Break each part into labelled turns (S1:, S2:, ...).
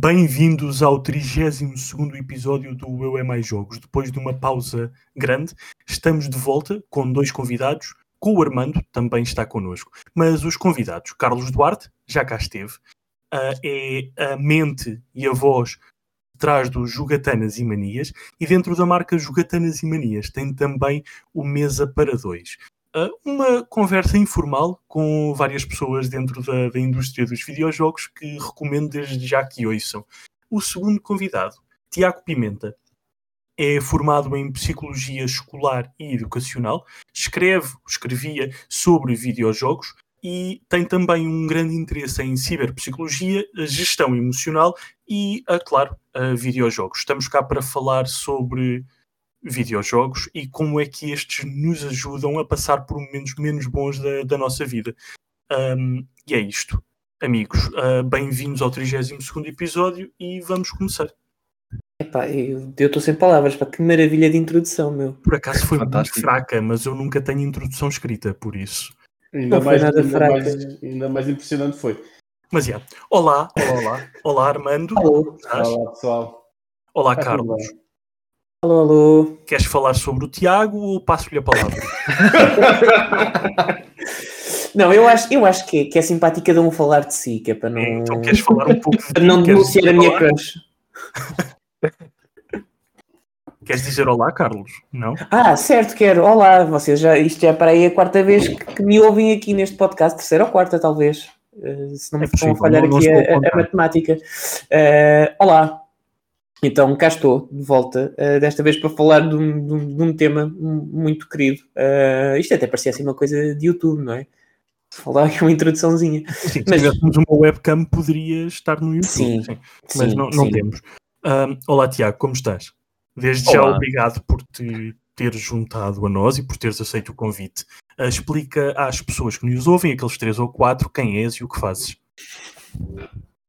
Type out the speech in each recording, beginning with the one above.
S1: Bem-vindos ao 32 episódio do Eu é Mais Jogos. Depois de uma pausa grande, estamos de volta com dois convidados. Com o Armando, também está connosco. Mas os convidados, Carlos Duarte, já cá esteve, uh, é a mente e a voz atrás do Jogatanas e Manias. E dentro da marca Jogatanas e Manias tem também o Mesa para Dois. Uh, uma conversa informal com várias pessoas dentro da, da, indústria dos videojogos que recomendo desde já que ouçam. O segundo convidado, Tiago Pimenta, é formado em Psicologia Escolar e Educacional, escreve, escrevia sobre videojogos e tem também um grande interesse em ciberpsicologia, gestão emocional e, uh, claro, uh, videojogos. Estamos cá para falar sobre videojogos e como é que estes nos ajudam a passar por momentos menos bons da, da nossa vida. Um, e é isto. Amigos, uh, bem-vindos ao 32 episódio e vamos começar.
S2: Epá, eu estou sem palavras, para que maravilha de introdução, meu.
S1: Por acaso foi muito fraca, mas eu nunca tenho introdução escrita, por isso.
S3: Ainda, não mais, nada ainda, fraca. mais, ainda mais impressionante foi.
S1: Mas é. Yeah. Olá, olá, olá. Olá, Armando.
S3: Olá, olá pessoal.
S1: Olá, Carlos.
S2: Alô, alô.
S1: Queres falar sobre o Tiago ou passo-lhe a palavra?
S2: não, eu acho, eu acho que, é, que é simpático cada um falar de si, que é para não.
S1: Então queres falar um pouco de
S2: Para não denunciar a minha crush.
S1: Queres dizer olá, Carlos? Não?
S2: Ah, certo, quero. Olá, vocês já, isto já é para aí a quarta vez que, que me ouvem aqui neste podcast, terceira ou quarta, talvez. Uh, se não me é estão a falhar não, aqui não a, a, a, matemática. Uh, olá, então cá estou de volta, uh, desta vez para falar de um, de um, de um tema muito querido. Uh, isto até parecia assim uma coisa de YouTube, não é? Falar aqui uma introduçãozinha.
S1: Sim, mas... se tivéssemos uma webcam, poderia estar no YouTube, sim, sim. mas sim, não, não temos. Uh, olá, Tiago, como estás? Desde olá. já, obrigado por te teres juntado a nós e por teres aceito o convite. explica às pessoas que nos ouvem, aqueles três ou quatro, quem és e o que fazes.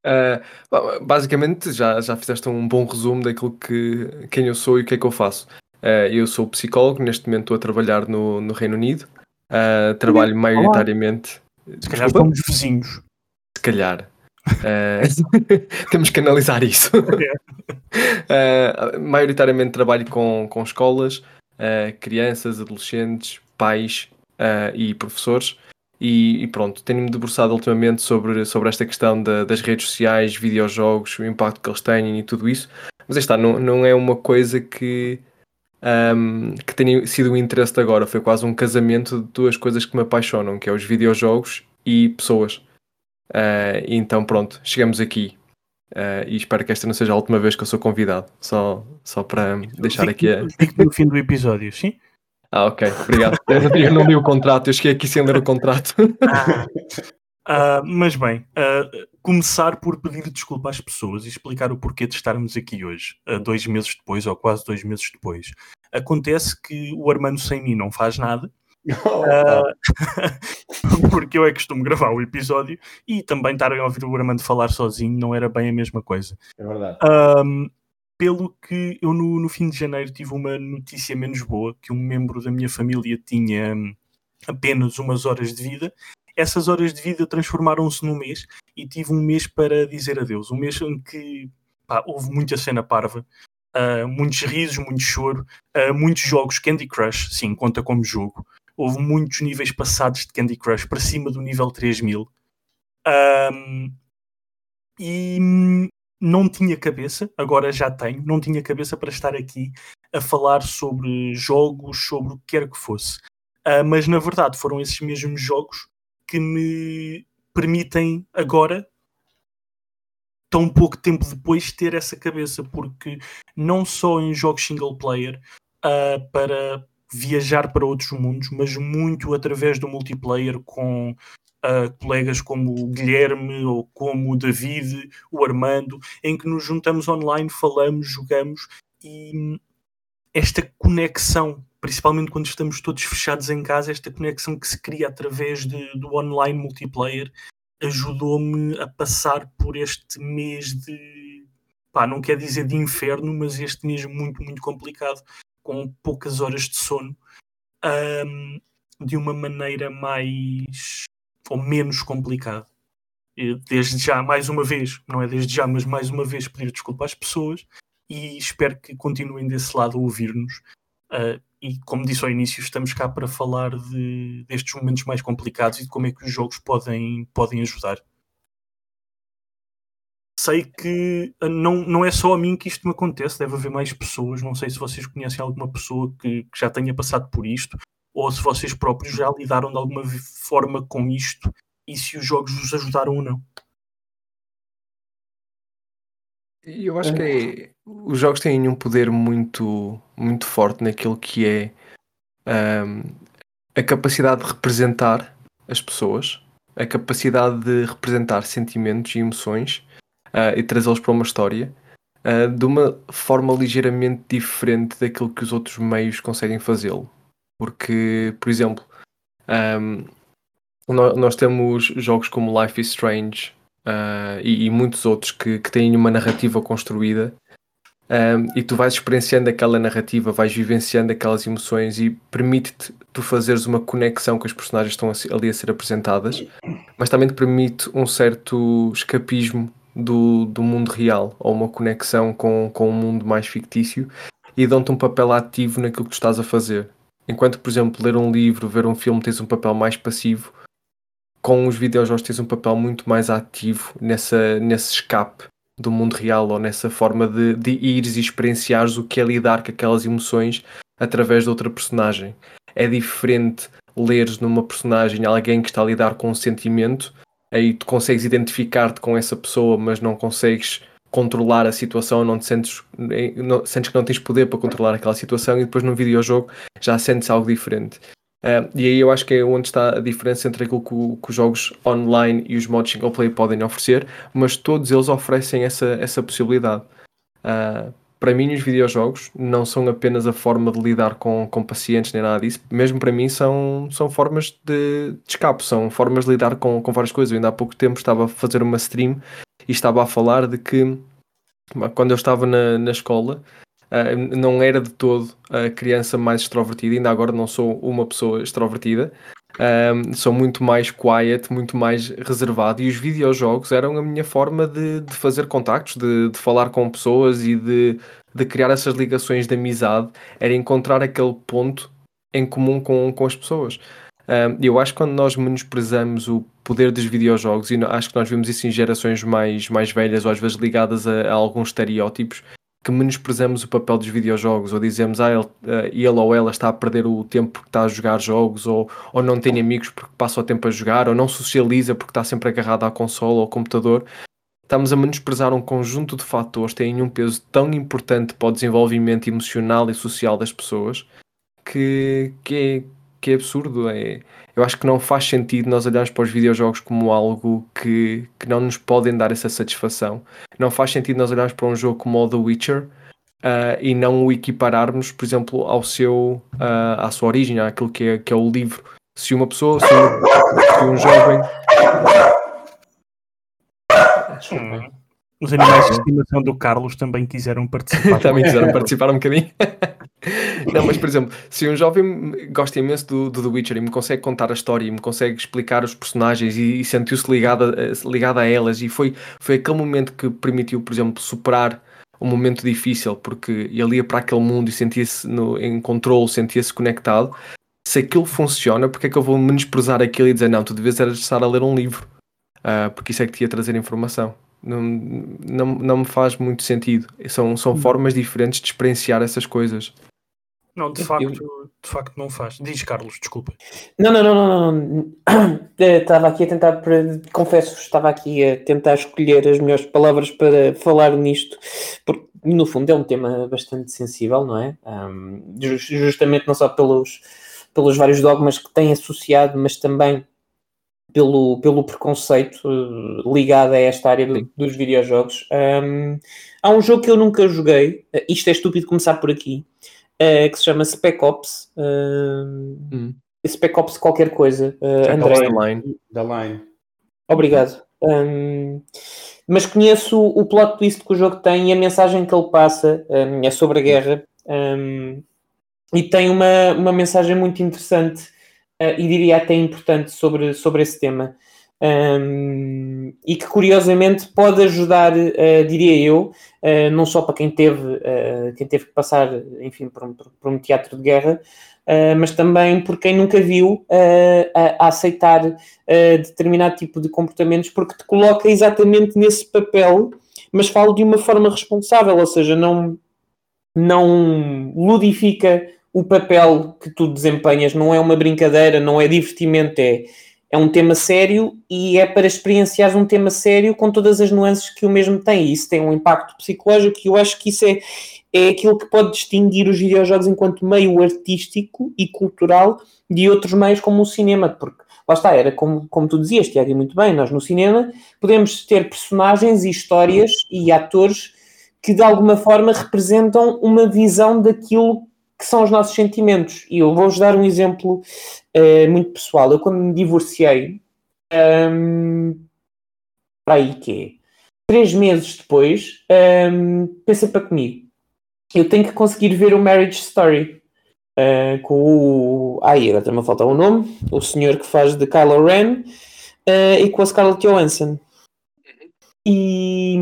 S4: Uh, basicamente, já, já fizeste um bom resumo daquilo que quem eu sou e o que é que eu faço. Uh, eu sou psicólogo, neste momento estou a trabalhar no, no Reino Unido. Uh, trabalho maioritariamente.
S1: Se calhar estamos vizinhos.
S4: Se calhar. temos que analisar isso. maioritariamente trabalho com, com escolas, crianças, adolescentes, pais e professores. E, e, pronto, tenho-me debruçado ultimamente sobre, sobre esta questão da, das redes sociais, videojogos, o impacto que eles têm e tudo isso. Mas está, não, não é uma coisa que, um, que tenha sido um interesse de agora. Foi quase um casamento de duas coisas que me apaixonam, que é os videojogos e pessoas. Uh, então pronto, chegamos aqui. Uh, e espero que esta não seja a última vez que eu sou convidado. Só, só para deixar aqui a.
S1: no fim do episódio, sim?
S4: Ah, ok, obrigado. Eu não li o contrato, eu cheguei aqui sem ler o contrato.
S1: Uh, mas bem, uh, começar por pedir desculpa às pessoas e explicar o porquê de estarmos aqui hoje, uh, dois meses depois, ou quase dois meses depois. Acontece que o Armando sem mim não faz nada, porque eu é que costumo gravar o episódio e também estarem a ouvir o Armando falar sozinho não era bem a mesma coisa.
S3: É verdade
S1: pelo que eu no, no, fim de janeiro tive uma notícia menos boa, que um membro da minha família tinha hum, apenas umas horas de vida. Essas horas de vida transformaram-se num mês e tive um mês para dizer adeus. Um mês em que pá, houve muita cena parva, uh, muitos risos, muito choro, uh, muitos jogos. Candy Crush, sim, conta como jogo. Houve muitos níveis passados de Candy Crush para cima do nível 3000. Um, e hum, não tinha cabeça, agora já tenho, não tinha cabeça para estar aqui a falar sobre jogos, sobre o que quer que fosse. Uh, mas na verdade foram esses mesmos jogos que me permitem agora, tão pouco tempo depois, ter essa cabeça, porque não só em jogos single player, uh, para viajar para outros mundos, mas muito através do multiplayer com uh, colegas como o Guilherme ou como o David, o Armando, em que nos juntamos online, falamos, jogamos e esta conexão, principalmente quando estamos todos fechados em casa, esta conexão que se cria através de, do online multiplayer ajudou-me a passar por este mês de pá, não quer dizer de inferno, mas este mês muito, muito complicado, com poucas horas de sono, um, de uma maneira mais ou menos complicado. desde já, mais uma vez, não é desde já, mas mais uma vez, pedir desculpa às pessoas e espero que continuem desse lado a ouvir-nos. Uh, e como disse ao início, estamos cá para falar de, destes momentos mais complicados e de como é que os jogos podem, podem ajudar. Sei que ah, não, não é só a mim que isto me acontece, deve haver mais pessoas. Não sei se vocês conhecem alguma pessoa que, que já tenha passado por isto ou se vocês próprios já lidaram de alguma forma com isto e se os jogos vos ajudaram ou não.
S4: Eu acho que é, os jogos têm um poder muito, muito forte naquilo que é um, a capacidade de representar as pessoas, a capacidade de representar sentimentos e emoções uh, e trazê-los para uma história uh, de uma forma ligeiramente diferente daquilo que os outros meios conseguem fazê-lo. Porque, por exemplo, um, nós temos jogos como Life is Strange uh, e, e, muitos outros que, que, têm uma narrativa construída um, e tu vais experienciando aquela narrativa, vais vivenciando aquelas emoções e permite-te tu fazeres uma conexão com as personagens que estão ali a ser apresentadas, mas também te permite um certo escapismo do, do mundo real ou uma conexão com, com um mundo mais fictício e dão-te um papel ativo naquilo que tu estás a fazer. Enquanto, por exemplo, ler um livro, ver um filme, tens um papel mais passivo, com os videojogos tens um papel muito mais ativo nessa, nesse escape do mundo real ou nessa forma de, de ires e experienciares o que é lidar com aquelas emoções através de outra personagem. É diferente leres numa personagem alguém que está a lidar com um sentimento, aí tu consegues identificar-te com essa pessoa, mas não consegues controlar a situação, não te sentes, não, sentes que não tens poder para controlar aquela situação e depois num videojogo já sentes algo diferente. Uh, e aí eu acho que é onde está a diferença entre aquilo que, que, os jogos online e os modos single player podem oferecer, mas todos eles oferecem essa, essa possibilidade. Uh, para mim, os videojogos não são apenas a forma de lidar com, com pacientes nem nada disso, mesmo para mim são, são formas de, de escape, são formas de lidar com, com várias coisas. Eu ainda há pouco tempo estava a fazer uma stream e estava a falar de que quando eu estava na, na escola Uh, não era de todo a criança mais extrovertida, ainda agora não sou uma pessoa extrovertida. Um, sou muito mais quiet, muito mais reservado, e os videojogos eram a minha forma de, de fazer contactos, de, de, falar com pessoas e de, de criar essas ligações de amizade, era encontrar aquele ponto em comum com, com as pessoas. Um, eu acho que quando nós menosprezamos o poder dos videojogos, e acho que nós vemos isso em gerações mais, mais velhas ou às vezes ligadas a, a alguns estereótipos, que menosprezamos o papel dos videojogos ou dizemos ah, ele, eh, ele ou ela está a perder o tempo porque está a jogar jogos ou, ou não tem amigos porque passa o tempo a jogar ou não socializa porque está sempre agarrado à consola ou ao computador. Estamos a menosprezar um conjunto de fatores que têm um peso tão importante para o desenvolvimento emocional e social das pessoas que, que, é, que é absurdo é, eu acho que não faz sentido nós olharmos para os videojogos como algo que, que não nos podem dar essa satisfação. Não faz sentido nós olharmos para um jogo como o The Witcher uh, e não o equipararmos, por exemplo, ao seu, uh, à sua origem, àquilo que é, que é o livro. Se uma pessoa, se um, se um jovem.
S1: Hum. Os animais de estimação do Carlos também quiseram participar.
S4: também quiseram participar um bocadinho. não, mas por exemplo, se um jovem gosta imenso do, do The Witcher e me consegue contar a história e me consegue explicar os personagens e, e sentiu-se ligado, ligado a elas e foi, foi aquele momento que permitiu, por exemplo, superar um momento difícil porque ele ia para aquele mundo e sentia-se em controle, sentia-se conectado. Se aquilo funciona, porque é que eu vou menosprezar aquilo e dizer não, tu deves estar a ler um livro, uh, porque isso é que te ia trazer informação. Não, não, não me faz muito sentido. São, são hum. formas diferentes de experienciar essas coisas.
S1: Não, de facto, de facto não faz. Diz, Carlos, desculpa.
S2: Não, não, não, não, não. Estava aqui a tentar, confesso, estava aqui a tentar escolher as melhores palavras para falar nisto, porque no fundo é um tema bastante sensível, não é? Um, justamente não só pelos, pelos vários dogmas que tem associado, mas também pelo, pelo preconceito uh, ligado a esta área do, dos videojogos. Um, há um jogo que eu nunca joguei, uh, isto é estúpido começar por aqui, que se chama Spec Ops. Hum. Spec Ops qualquer coisa. Uh, André.
S3: Da Line. Da Line.
S2: Obrigado. Um, mas conheço o plot twist que o jogo tem e a mensagem que ele passa um, é sobre a guerra um, e tem uma, uma mensagem muito interessante uh, e diria até importante sobre, sobre esse tema. Um, e que curiosamente pode ajudar, uh, diria eu, uh, não só para quem teve, uh, quem teve que passar, enfim, por um, por um teatro de guerra, mas também por quem nunca viu a, a, aceitar determinado tipo de comportamentos, porque te coloca exatamente nesse papel, mas falo de uma forma responsável, ou seja, não, não ludifica o papel que tu desempenhas, não é uma brincadeira, não é divertimento, é é um tema sério e é para experienciar um tema sério com todas as nuances que o mesmo tem. E isso tem um impacto psicológico e eu acho que isso é, é aquilo que pode distinguir os videojogos enquanto meio artístico e cultural de outros meios como o cinema, porque lá está, era como, como tu dizias, Tiago, muito bem, nós no cinema podemos ter personagens e histórias e atores que de alguma forma representam uma visão daquilo que são os nossos sentimentos. E eu vou-vos dar um exemplo uh, muito pessoal. Eu, quando me divorciei, um, para aí que é, três meses depois, um, pensei para comigo, eu tenho que conseguir ver o Marriage Story. Uh, com o. Ai, agora também falta o nome. O senhor que faz de Kylo Ren uh, e com a Scarlett Johansson. E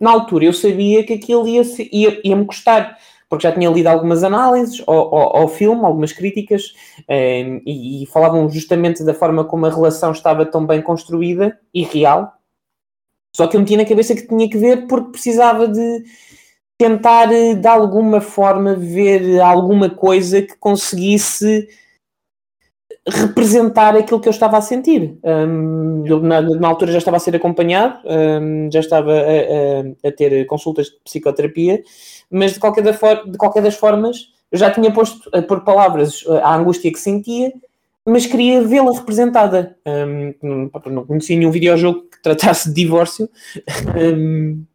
S2: na altura eu sabia que aquilo ia, ia, ia me custar porque já tinha lido algumas análises ao, ao, ao filme, algumas críticas, eh, e, e, falavam justamente da forma como a relação estava tão bem construída e real. Só que eu meti na cabeça que tinha que ver porque precisava de tentar, eh, de alguma forma, ver alguma coisa que conseguisse representar aquilo que eu estava a sentir. Um, eu, na, na, altura já estava a ser acompanhado, um, já estava a, a, a, ter consultas de psicoterapia, mas de qualquer, da for, de qualquer das formas eu já tinha posto por palavras a angústia que sentia, mas queria vê-la representada. Um, não, conhecia nenhum videojogo que tratasse de divórcio.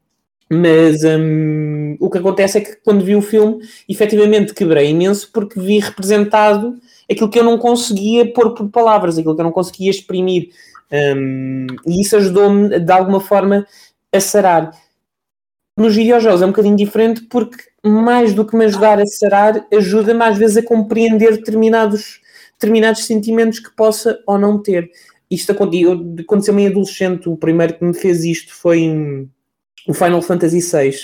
S2: Mas um, o que acontece é que quando vi o filme, efetivamente quebrei imenso porque vi representado aquilo que eu não conseguia pôr por palavras, aquilo que eu não conseguia exprimir. Um, e isso ajudou-me de alguma forma a sarar. Nos videojogos é um bocadinho diferente porque, mais do que me ajudar a sarar, ajuda-me às vezes a compreender determinados, determinados sentimentos que possa ou não ter. Isto aconteceu-me em adolescente. O primeiro que me fez isto foi o Final Fantasy VI.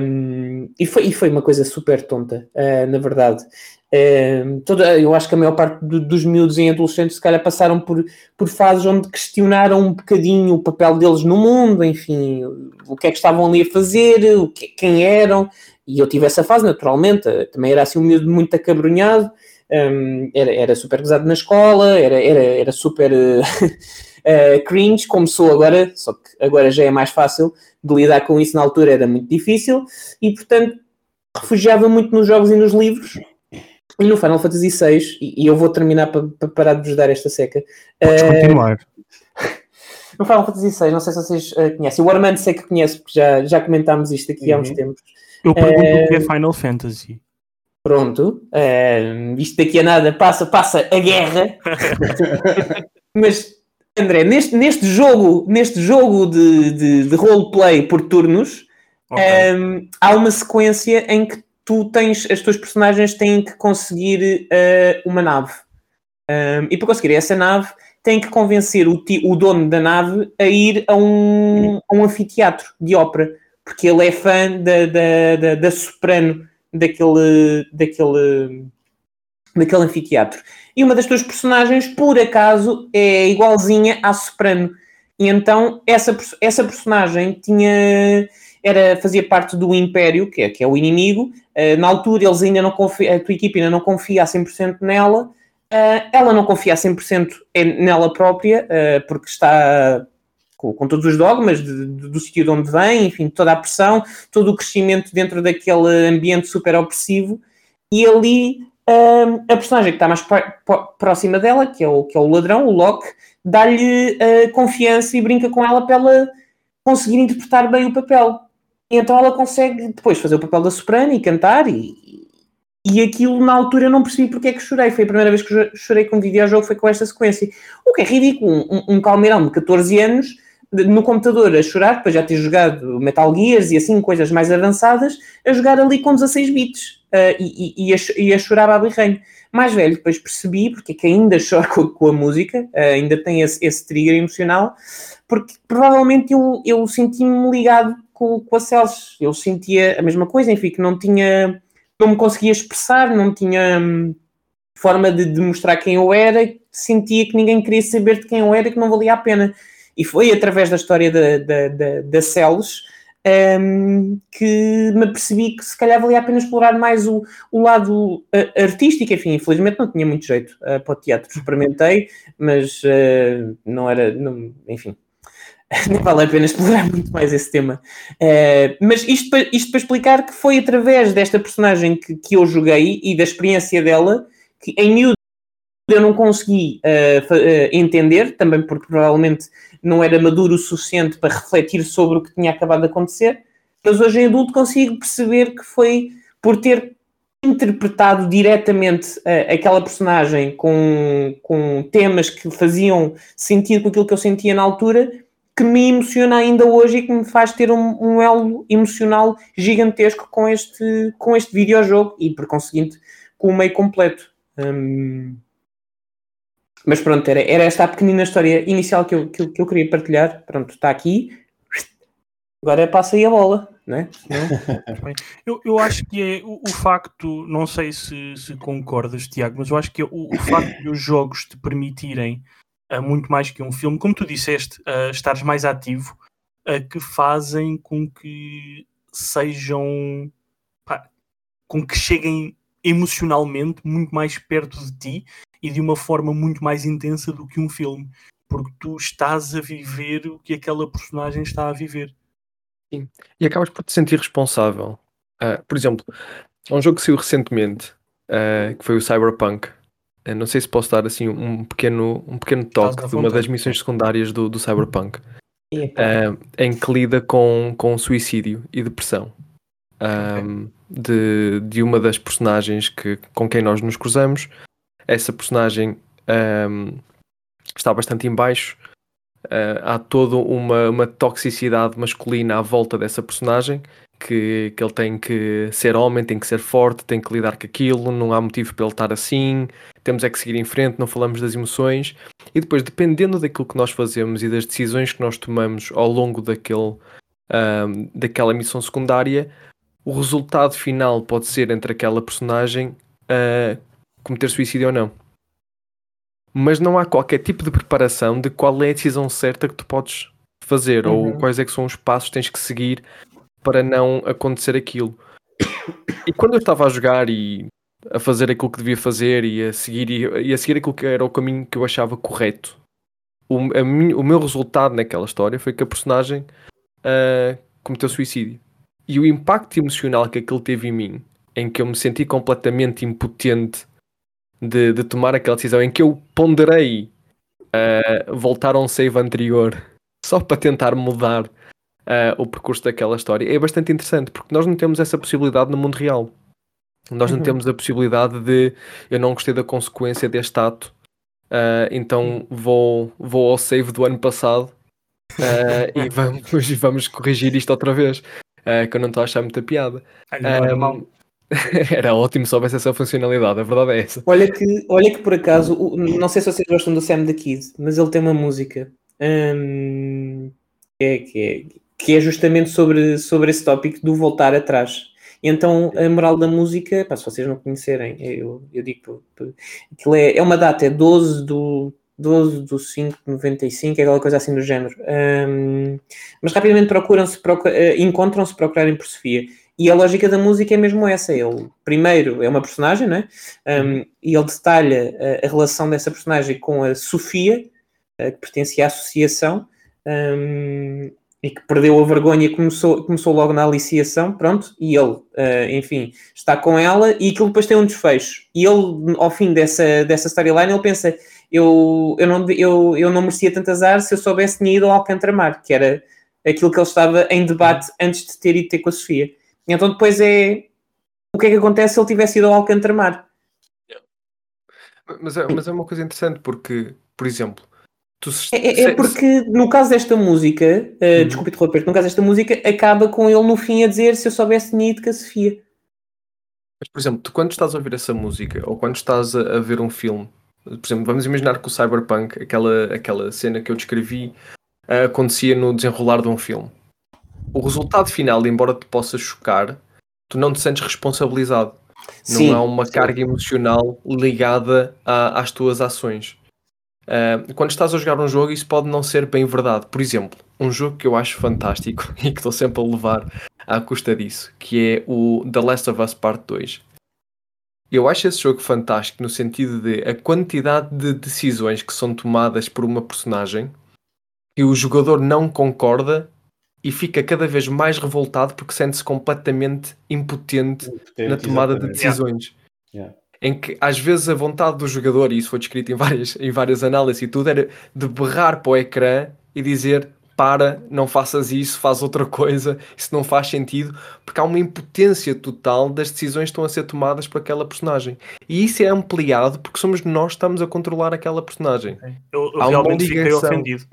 S2: Um, e, foi, e foi uma coisa super tonta, uh, na verdade. Um, toda, eu acho que a maior parte do, dos miúdos em adolescentes, se calhar, passaram por, por fases onde questionaram um bocadinho o papel deles no mundo, enfim, o que é que estavam ali a fazer, o que, quem eram. E eu tive essa fase, naturalmente. Também era assim um miúdo muito acabrunhado, um, era, era super pesado na escola, era, era, era super. uh, cringe, como sou agora, só que agora já é mais fácil de lidar com isso, na altura era muito difícil, e portanto refugiava muito nos jogos e nos livros. E no Final Fantasy VI, e, e eu vou terminar para pa parar de vos dar esta seca.
S5: Podes uh, continuar.
S2: No Final Fantasy VI, não sei se vocês uh, conhecem. O Armando sei que conhece, porque já, já comentámos isto aqui uhum. há uns uhum. tempos.
S1: Eu pergunto uh, o que é Final Fantasy.
S2: Pronto, uh, isto daqui a nada passa, passa a guerra. Mas André, neste, neste jogo, neste jogo de, de, de roleplay por turnos, okay. um, há uma sequência em que tu tens, as tuas personagens têm que conseguir uh, uma nave. Um, e para conseguir essa nave, têm que convencer o, o dono da nave a ir a um, a um anfiteatro de ópera, porque ele é fã da, da, da, da soprano daquele, daquele, daquele anfiteatro e uma das tuas personagens, por acaso, é igualzinha à Soprano. E então essa, essa personagem tinha era, fazia parte do Império, que é, que é o inimigo. Uh, na altura eles ainda não confia, a tua equipe ainda não confia a 100% nela. Uh, ela não confia a 100% nela própria, uh, porque está com, com, todos os dogmas de, de, do sítio de onde vem, enfim, toda a pressão, todo o crescimento dentro daquele ambiente super opressivo. E ali a personagem que está mais próxima dela, que é o, que é o ladrão, o Locke, dá-lhe uh, confiança e brinca com ela para ela conseguir interpretar bem o papel. E então ela consegue depois fazer o papel da soprano e cantar e, e aquilo na altura eu não percebi porque é que chorei. Foi a primeira vez que chorei com um videojogo, foi com esta sequência. O que é ridículo, um, um calmeirão de 14 anos no computador a chorar, depois já ter jogado Metal Gears e assim, coisas mais avançadas, a jogar ali com 16 bits uh, e, e, e, a, e a chorar a birrenho. Mais velho, depois percebi, porque é que ainda choro com, com a música, uh, ainda tem esse, esse trigger emocional, porque provavelmente eu, eu senti-me ligado com, com a Celso. Eu sentia a mesma coisa, enfim, que não tinha, não me conseguia expressar, não tinha hum, forma de demonstrar quem eu era, sentia que ninguém queria saber de quem eu era e que não valia a pena. E foi através da história da, da, da, da Celos um, que me percebi que se calhar valia a pena explorar mais o, o lado uh, artístico. Enfim, infelizmente não tinha muito jeito uh, para o teatro. Experimentei, mas uh, não era. Não, enfim, nem vale a pena explorar muito mais esse tema. mas isto para, isto para explicar que foi através desta personagem que, que eu joguei e da experiência dela que em miúdo eu não consegui entender, também porque provavelmente não era maduro o suficiente para refletir sobre o que tinha acabado de acontecer, mas hoje em adulto consigo perceber que foi por ter interpretado diretamente uh, aquela personagem com, com temas que faziam sentido com aquilo que eu sentia na altura, que me emociona ainda hoje e que me faz ter um, um elo emocional gigantesco com este, com este videojogo e, por conseguinte, com o meio completo. Um, mas pronto, era, era esta a pequenina história inicial que eu, que, eu, que eu queria partilhar. Pronto, está aqui. Agora passa aí a bola, né?
S1: eu, eu acho que é o, o facto, não sei se, se, concordas, Tiago, mas eu acho que é o, o facto de os jogos te permitirem uh, muito mais que um filme, como tu disseste, uh, estares mais ativo, uh, que fazem com que sejam pá, com que cheguem emocionalmente muito mais perto de ti e de uma forma muito mais intensa do que um filme, porque tu estás a viver o que aquela personagem está a viver.
S4: Sim. E acabas por te sentir responsável. Uh, por exemplo, há um jogo que saiu recentemente, uh, que foi o Cyberpunk. Uh, não sei se posso dar assim um pequeno, um pequeno toque de uma das missões secundárias do, do Cyberpunk. em que lida com, com suicídio e depressão. Um, de, de uma das personagens que, com quem nós nos cruzamos essa personagem um, está bastante em baixo. Uh, há toda uma, uma toxicidade masculina à volta dessa personagem que, que ele tem que ser homem, tem que ser forte, tem que lidar com aquilo, não há motivo para ele estar assim, temos é que seguir em frente, não falamos das emoções. E depois, dependendo daquilo que nós fazemos e das decisões que nós tomamos ao longo daquele, um, daquela missão secundária, o resultado final pode ser entre aquela personagem uh, cometer suicídio ou não. Mas não há qualquer tipo de preparação de qual é a decisão certa que tu podes fazer uhum. ou quais é que são os passos que tens que seguir para não acontecer aquilo. E quando eu estava a jogar e a fazer aquilo que devia fazer e a seguir, e a seguir aquilo que era o caminho que eu achava correto, o, o meu resultado naquela história foi que a personagem uh, cometeu suicídio. E o impacto emocional que aquilo teve em mim, em que eu me senti completamente impotente de, de tomar aquela decisão em que eu ponderei uh, voltar a um save anterior só para tentar mudar uh, o percurso daquela história é bastante interessante porque nós não temos essa possibilidade no mundo real. Nós não uhum. temos a possibilidade de eu não gostei da consequência deste ato, uh, então vou, vou ao save do ano passado e vamos, vamos corrigir isto outra vez. que eu não estou a achar muita piada. Um, Era ótimo se houvesse essa funcionalidade, a verdade é essa.
S2: Olha que, olha que por acaso, não sei se vocês gostam do Sam the Kid, mas ele tem uma música hum, que, é, que, é, que é justamente sobre, sobre esse tópico do voltar atrás. Então a moral da música, pá, se vocês não conhecerem, eu, eu digo aquilo é, é uma data, é 12 do 12 do 5 de 95, é aquela coisa assim do género. Um, mas rapidamente procuram-se, procur, uh, encontram-se procurarem por Sofia. E a lógica da música é mesmo essa. Ele, primeiro, é uma personagem, né? Um, uhum. e ele detalha a, a, relação dessa personagem com a Sofia, uh, que pertencia à associação, um, e que perdeu a vergonha e começou, começou logo na aliciação, pronto, e ele, uh, enfim, está com ela, e aquilo depois tem um desfecho. E ele, ao fim dessa, dessa storyline, ele pensa, eu, eu, não, eu, eu não merecia tanto azar se eu soubesse tinha ido ao Alcantara que era aquilo que ele estava em debate antes de ter ido ter com a Sofia. Então depois é o que é que acontece se ele tivesse ido ao Alcântara Mar?
S4: Mas é, mas é uma coisa interessante porque, por exemplo,
S2: Se... É, é, é, porque no caso desta música, uh, uhum. desculpe interromper, no caso desta música, acaba com ele no fim a dizer se eu soubesse tinha ido com a Sofia.
S4: Mas, por exemplo, tu quando estás a ouvir essa música, ou quando estás a, a ver um filme, por exemplo, vamos imaginar que o Cyberpunk, aquela, aquela cena que eu descrevi, uh, acontecia no desenrolar de um filme. O resultado final, embora te possa chocar, tu não te sentes responsabilizado. Sim, não há uma sim. carga emocional ligada a, às tuas ações. Uh, quando estás a jogar um jogo, isso pode não ser bem verdade. Por exemplo, um jogo que eu acho fantástico e que estou sempre a levar à custa disso, que é o The Last of Us Part 2. Eu acho esse jogo fantástico no sentido de a quantidade de decisões que são tomadas por uma personagem e o jogador não concorda e fica cada vez mais revoltado porque sente-se completamente impotente, impotente na tomada exatamente. de decisões. Yeah. Em que às vezes a vontade do jogador, e isso foi descrito em várias, em várias análises e tudo, era de berrar para o ecrã e dizer para, não faças isso, faz outra coisa, isso não faz sentido, porque há uma impotência total das decisões que estão a ser tomadas por aquela personagem. E isso é ampliado porque somos nós que estamos a controlar aquela personagem.
S1: Eu, eu realmente fiquei ofendido.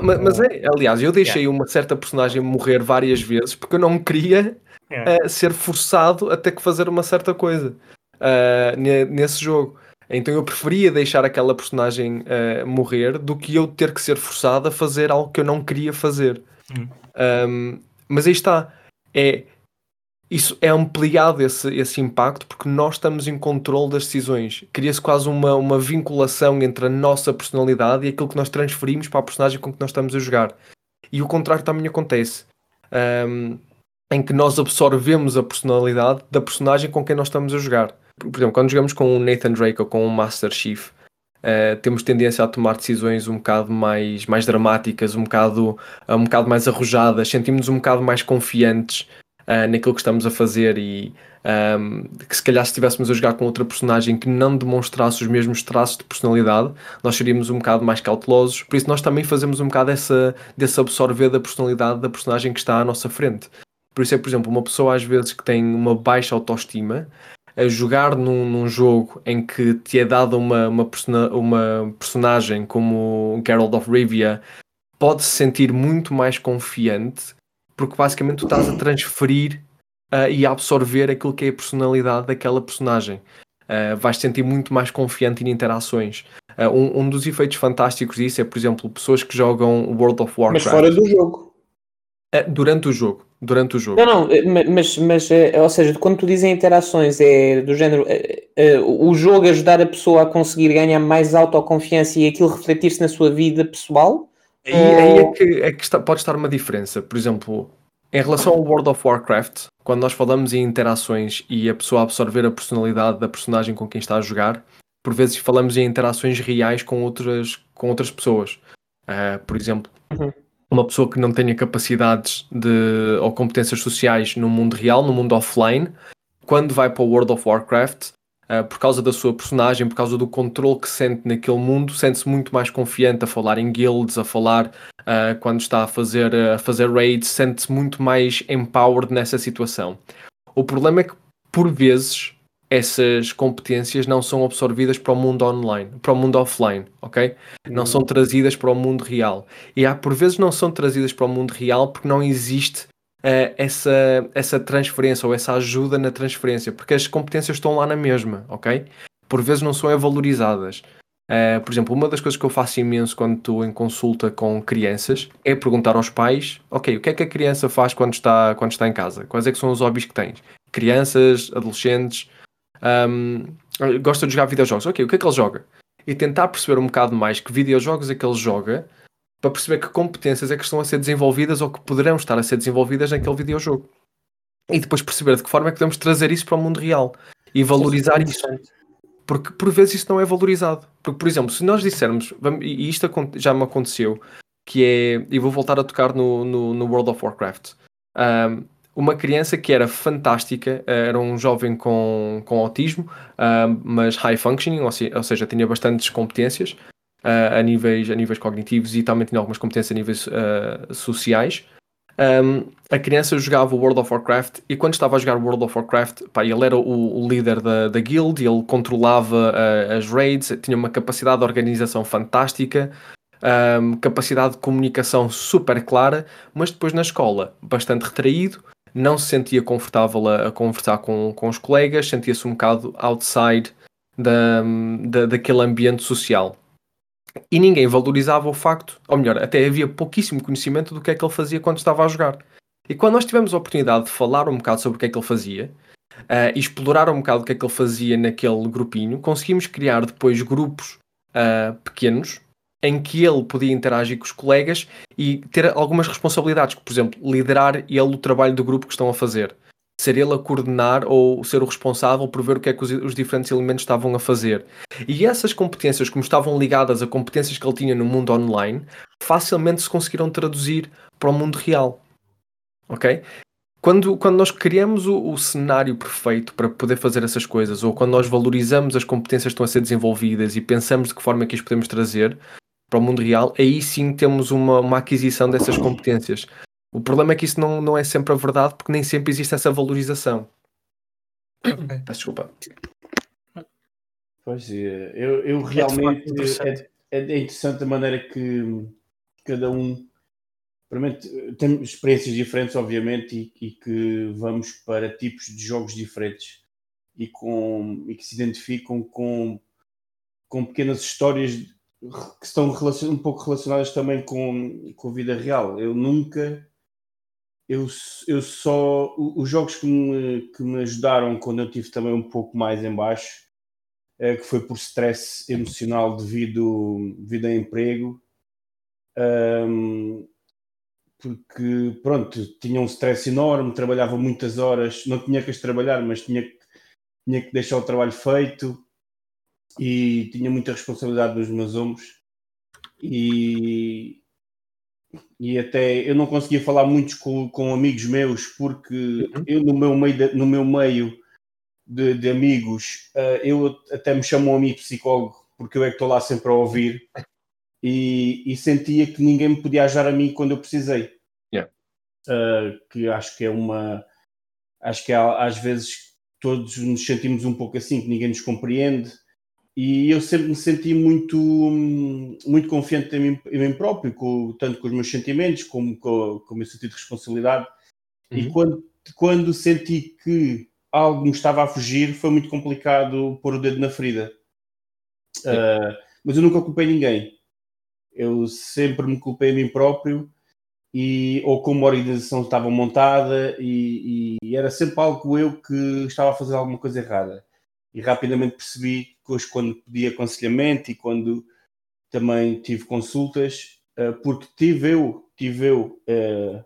S4: mas, mas, é, aliás, eu deixei yeah. uma certa personagem morrer várias vezes porque eu não queria yeah. uh, ser forçado a ter que fazer uma certa coisa uh, nesse jogo. Então eu preferia deixar aquela personagem uh, morrer do que eu ter que ser forçado a fazer algo que eu não queria fazer. Hum. Um, mas aí está. É, isso é ampliado esse, esse impacto porque nós estamos em controle das decisões. Cria-se quase uma, uma vinculação entre a nossa personalidade e aquilo que nós transferimos para a personagem com que nós estamos a jogar. E o contrário também acontece. Um, em que nós absorvemos a personalidade da personagem com quem nós estamos a jogar. Por exemplo, quando jogamos com o Nathan Drake ou com o Master Chief, uh, temos tendência a tomar decisões um bocado mais, mais dramáticas, um bocado, um bocado mais arrojadas, sentimos-nos um bocado mais confiantes uh, naquilo que estamos a fazer e um, ehm, que se calhar se estivéssemos a jogar com outra personagem que não demonstrasse os mesmos traços de personalidade, nós seríamos um bocado mais cautelosos, por isso nós também fazemos um bocado essa, desse absorver da personalidade da personagem que está à nossa frente. Por isso é, por exemplo, uma pessoa às vezes que tem uma baixa autoestima, a jogar num, num, jogo em que te é dada uma, uma, persona, uma personagem como Geralt of Rivia, pode se sentir muito mais confiante, porque basicamente tu estás a transferir uh, e a absorver aquilo que é a personalidade daquela personagem. Uh, vais sentir muito mais confiante em interações. Uh, um, um, dos efeitos fantásticos disso é, por exemplo, pessoas que jogam World of Warcraft.
S2: Mas fora do jogo.
S4: Durante o jogo durante o jogo.
S2: Não, não, eh, mas, mas eh, ou seja, quando tu dizes interações é do género é, o jogo ajudar a pessoa a conseguir ganhar mais autoconfiança e aquilo refletir-se na sua vida pessoal?
S4: Aí, ou... aí é que, é que está, pode estar uma diferença. Por exemplo, em relação ao World of Warcraft, quando nós falamos em interações e a pessoa absorver a personalidade da personagem com quem está a jogar, por vezes falamos em interações reais com outras, com outras pessoas. Uh, por exemplo, uhum uma pessoa que não tenha capacidades de, ou competências sociais no mundo real, no mundo offline, quando vai para o World of Warcraft, uh, por causa da sua personagem, por causa do controle que sente naquele mundo, sente-se muito mais confiante a falar em guilds, a falar uh, quando está a fazer, a fazer raids, sente-se muito mais empowered nessa situação. O problema é que, por vezes, essas competências não são absorvidas para o mundo online, para o mundo offline, ok? Não são trazidas para o mundo real. E há por vezes não são trazidas para o mundo real porque não existe uh, essa, essa transferência ou essa ajuda na transferência, porque as competências estão lá na mesma, ok? Por vezes não são valorizadas. Uh, por exemplo, uma das coisas que eu faço imenso quando estou em consulta com crianças é perguntar aos pais, ok, o que é que a criança faz quando está, quando está em casa? Quais é que são os hobbies que tens? Crianças, adolescentes, um, gosta de jogar videojogos. Ok, o que é que ele joga? E tentar perceber um bocado mais que videojogos é que ele joga para perceber que competências é que estão a ser desenvolvidas ou que poderão estar a ser desenvolvidas naquele videojogo. E depois perceber de que forma é que podemos trazer isso para o mundo real e valorizar isso. Porque por vezes isso não é valorizado. Porque, por exemplo, se nós dissermos, e isto já me aconteceu, que é, e vou voltar a tocar no, no, no World of Warcraft. Um, uma criança que era fantástica, eh, era um jovem com, com autismo, uh, mas high functioning, ou, se, ou, seja, tinha bastantes competências uh, a, níveis, a níveis cognitivos e também tinha algumas competências a níveis uh, sociais. um, a criança jogava World of Warcraft e quando estava a jogar World of Warcraft, pá, ele era o, o líder da, da guild, ele controlava as raids, tinha uma capacidade de organização fantástica, um, capacidade de comunicação super clara, mas depois na escola, bastante retraído, não se sentia confortável a, a conversar com, com os colegas, sentia-se um bocado outside da, da, daquele ambiente social. E ninguém valorizava o facto, ou melhor, até havia pouquíssimo conhecimento do que é que ele fazia quando estava a jogar. E quando nós tivemos a oportunidade de falar um bocado sobre o que é que ele fazia uh, e explorar um bocado o que é que ele fazia naquele grupinho, conseguimos criar depois grupos uh, pequenos em que ele podia interagir com os colegas e ter algumas responsabilidades, por exemplo, liderar ele o trabalho do grupo que estão a fazer ser ele a coordenar ou ser o responsável por ver o que é que os, os, diferentes elementos estavam a fazer. E essas competências, como estavam ligadas a competências que ele tinha no mundo online, facilmente se conseguiram traduzir para o mundo real. Ok? Quando, quando nós criamos o, o, cenário perfeito para poder fazer essas coisas, ou quando nós valorizamos as competências que estão a ser desenvolvidas e pensamos de que forma é que as podemos trazer para o mundo real, aí sim temos uma, uma aquisição dessas competências. O problema é que isso não, não é sempre a verdade, porque nem sempre existe essa valorização. Okay. Peço desculpa.
S3: Pois é, eu, eu é realmente. É, interessante. É, é, interessante a maneira que cada um. Temos experiências diferentes, obviamente, e, e, que vamos para tipos de jogos diferentes e, com, e que se identificam com, com pequenas histórias que estão um pouco relacionadas também com, com a vida real. Eu nunca eu, eu só. Os jogos que me, que me ajudaram quando eu tive também um pouco mais em baixo, é, que foi por stress emocional devido, devido a emprego. Um, porque, pronto, tinha um stress enorme, trabalhava muitas horas, não tinha que as trabalhar, mas tinha tinha que deixar o trabalho feito e tinha muita responsabilidade nos meus ombros. E, e até eu não conseguia falar muito com, com amigos meus porque uhum. eu no meu meio de, no meu meio de, de amigos uh, eu até me chamo a mim psicólogo porque eu é que estou lá sempre a ouvir e, e, sentia que ninguém me podia ajudar a mim quando eu precisei
S4: yeah.
S3: uh, que acho que é uma acho que há, às vezes todos nos sentimos um pouco assim que ninguém nos compreende e eu sempre me senti muito, muito confiante em mim, em mim próprio, com, tanto com os meus sentimentos como com, com o meu sentido de responsabilidade. Uhum. E quando, quando senti que algo me estava a fugir, foi muito complicado pôr o dedo na ferida. Uh, mas eu nunca culpei ninguém. Eu sempre me culpei a mim próprio e ou como a organização estava montada e, e, era sempre algo eu que estava a fazer alguma coisa errada e rapidamente percebi hoje, quando pedi aconselhamento e quando também tive consultas, uh, porque tive eu, tive eu uh,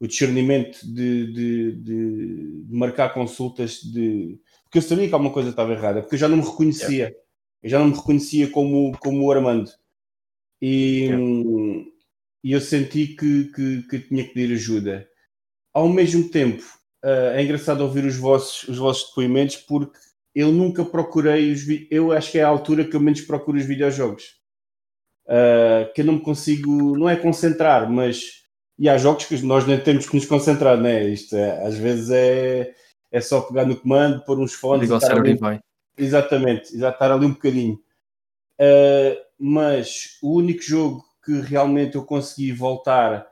S3: o discernimento de, de, de, de, marcar consultas de porque eu sabia que alguma coisa estava errada, porque eu já não me reconhecia, yeah. eu já não me reconhecia como, como o Armando. E, yeah. e eu senti que, que, que, tinha que pedir ajuda. Ao mesmo tempo, uh, é engraçado ouvir os vossos, os vossos depoimentos porque eu nunca procurei os eu acho que é a altura que eu menos procuro os videojogos uh, que eu não me consigo não é concentrar mas e há jogos que nós nem temos que nos concentrar né isto é, às vezes é é só pegar no comando pôr uns fones
S4: e ali, vai.
S3: exatamente estar ali um bocadinho uh, mas o único jogo que realmente eu consegui voltar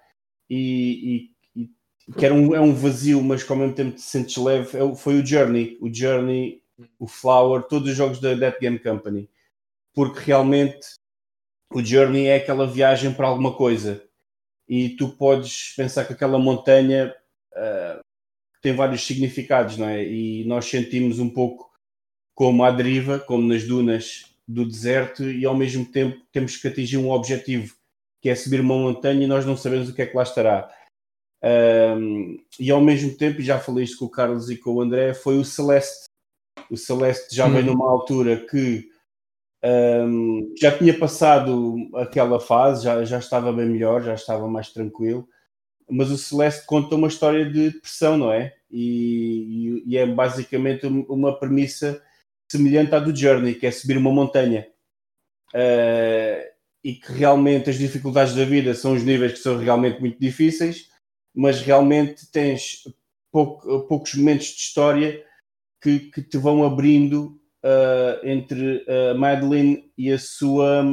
S3: e, e, e que era um, é um vazio, mas que ao mesmo tempo te sentes leve, é foi o Journey. O Journey o Flower, todos os jogos da Dead Game Company, porque realmente o Journey é aquela viagem para alguma coisa e tu podes pensar que aquela montanha uh, tem vários significados, não é? E nós sentimos um pouco como a deriva, como nas dunas do deserto, e ao mesmo tempo temos que atingir um objetivo, que é subir uma montanha e nós não sabemos o que é que lá estará. Um, e ao mesmo tempo, já falei isto com o Carlos e com o André, foi o Celeste o Celeste já vem numa altura que um, já tinha passado aquela fase, já, já estava bem melhor, já estava mais tranquilo. Mas o Celeste conta uma história de depressão, não é? E, e, e é basicamente uma premissa semelhante à do Journey, que é subir uma montanha. Uh, e que realmente as dificuldades da vida são os níveis que são realmente muito difíceis, mas realmente tens pouco, poucos momentos de história que, que te vão abrindo uh, entre a Madeline e a sua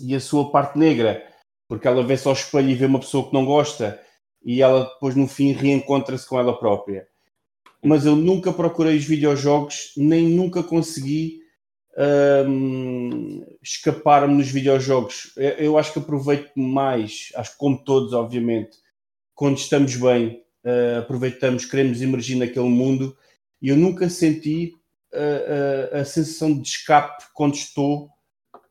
S3: e a sua parte negra, porque ela vê só ao espelho e vê uma pessoa que não gosta e ela depois no fim reencontra-se com ela própria. Mas eu nunca procurei os videojogos, nem nunca consegui um, escapar-me nos videojogos. Eu, eu, acho que aproveito mais, acho que como todos, obviamente, quando estamos bem, uh, aproveitamos, queremos emergir naquele mundo e eu nunca senti uh, uh, a sensação de escape quando estou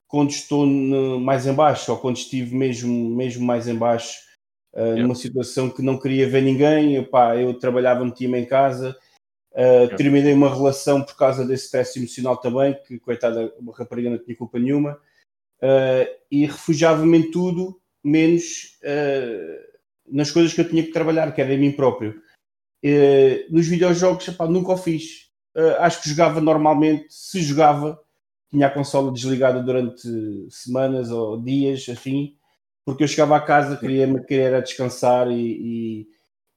S3: quando estou no, mais em baixo ou quando estive mesmo, mesmo mais em baixo yeah. numa situação que não queria ver ninguém, Epá, eu trabalhava, metia-me em casa Uh, terminei uma relação por causa desse stress emocional também, que coitada, uma rapariga não tinha culpa nenhuma, uh, e refugiava-me em tudo, menos uh, nas coisas que eu tinha que trabalhar, que era em mim próprio. Nos videojogos, epá, nunca o fiz. acho que jogava normalmente, se jogava, tinha a consola desligada durante semanas ou dias, assim, porque eu chegava a casa, queria, queria descansar e, e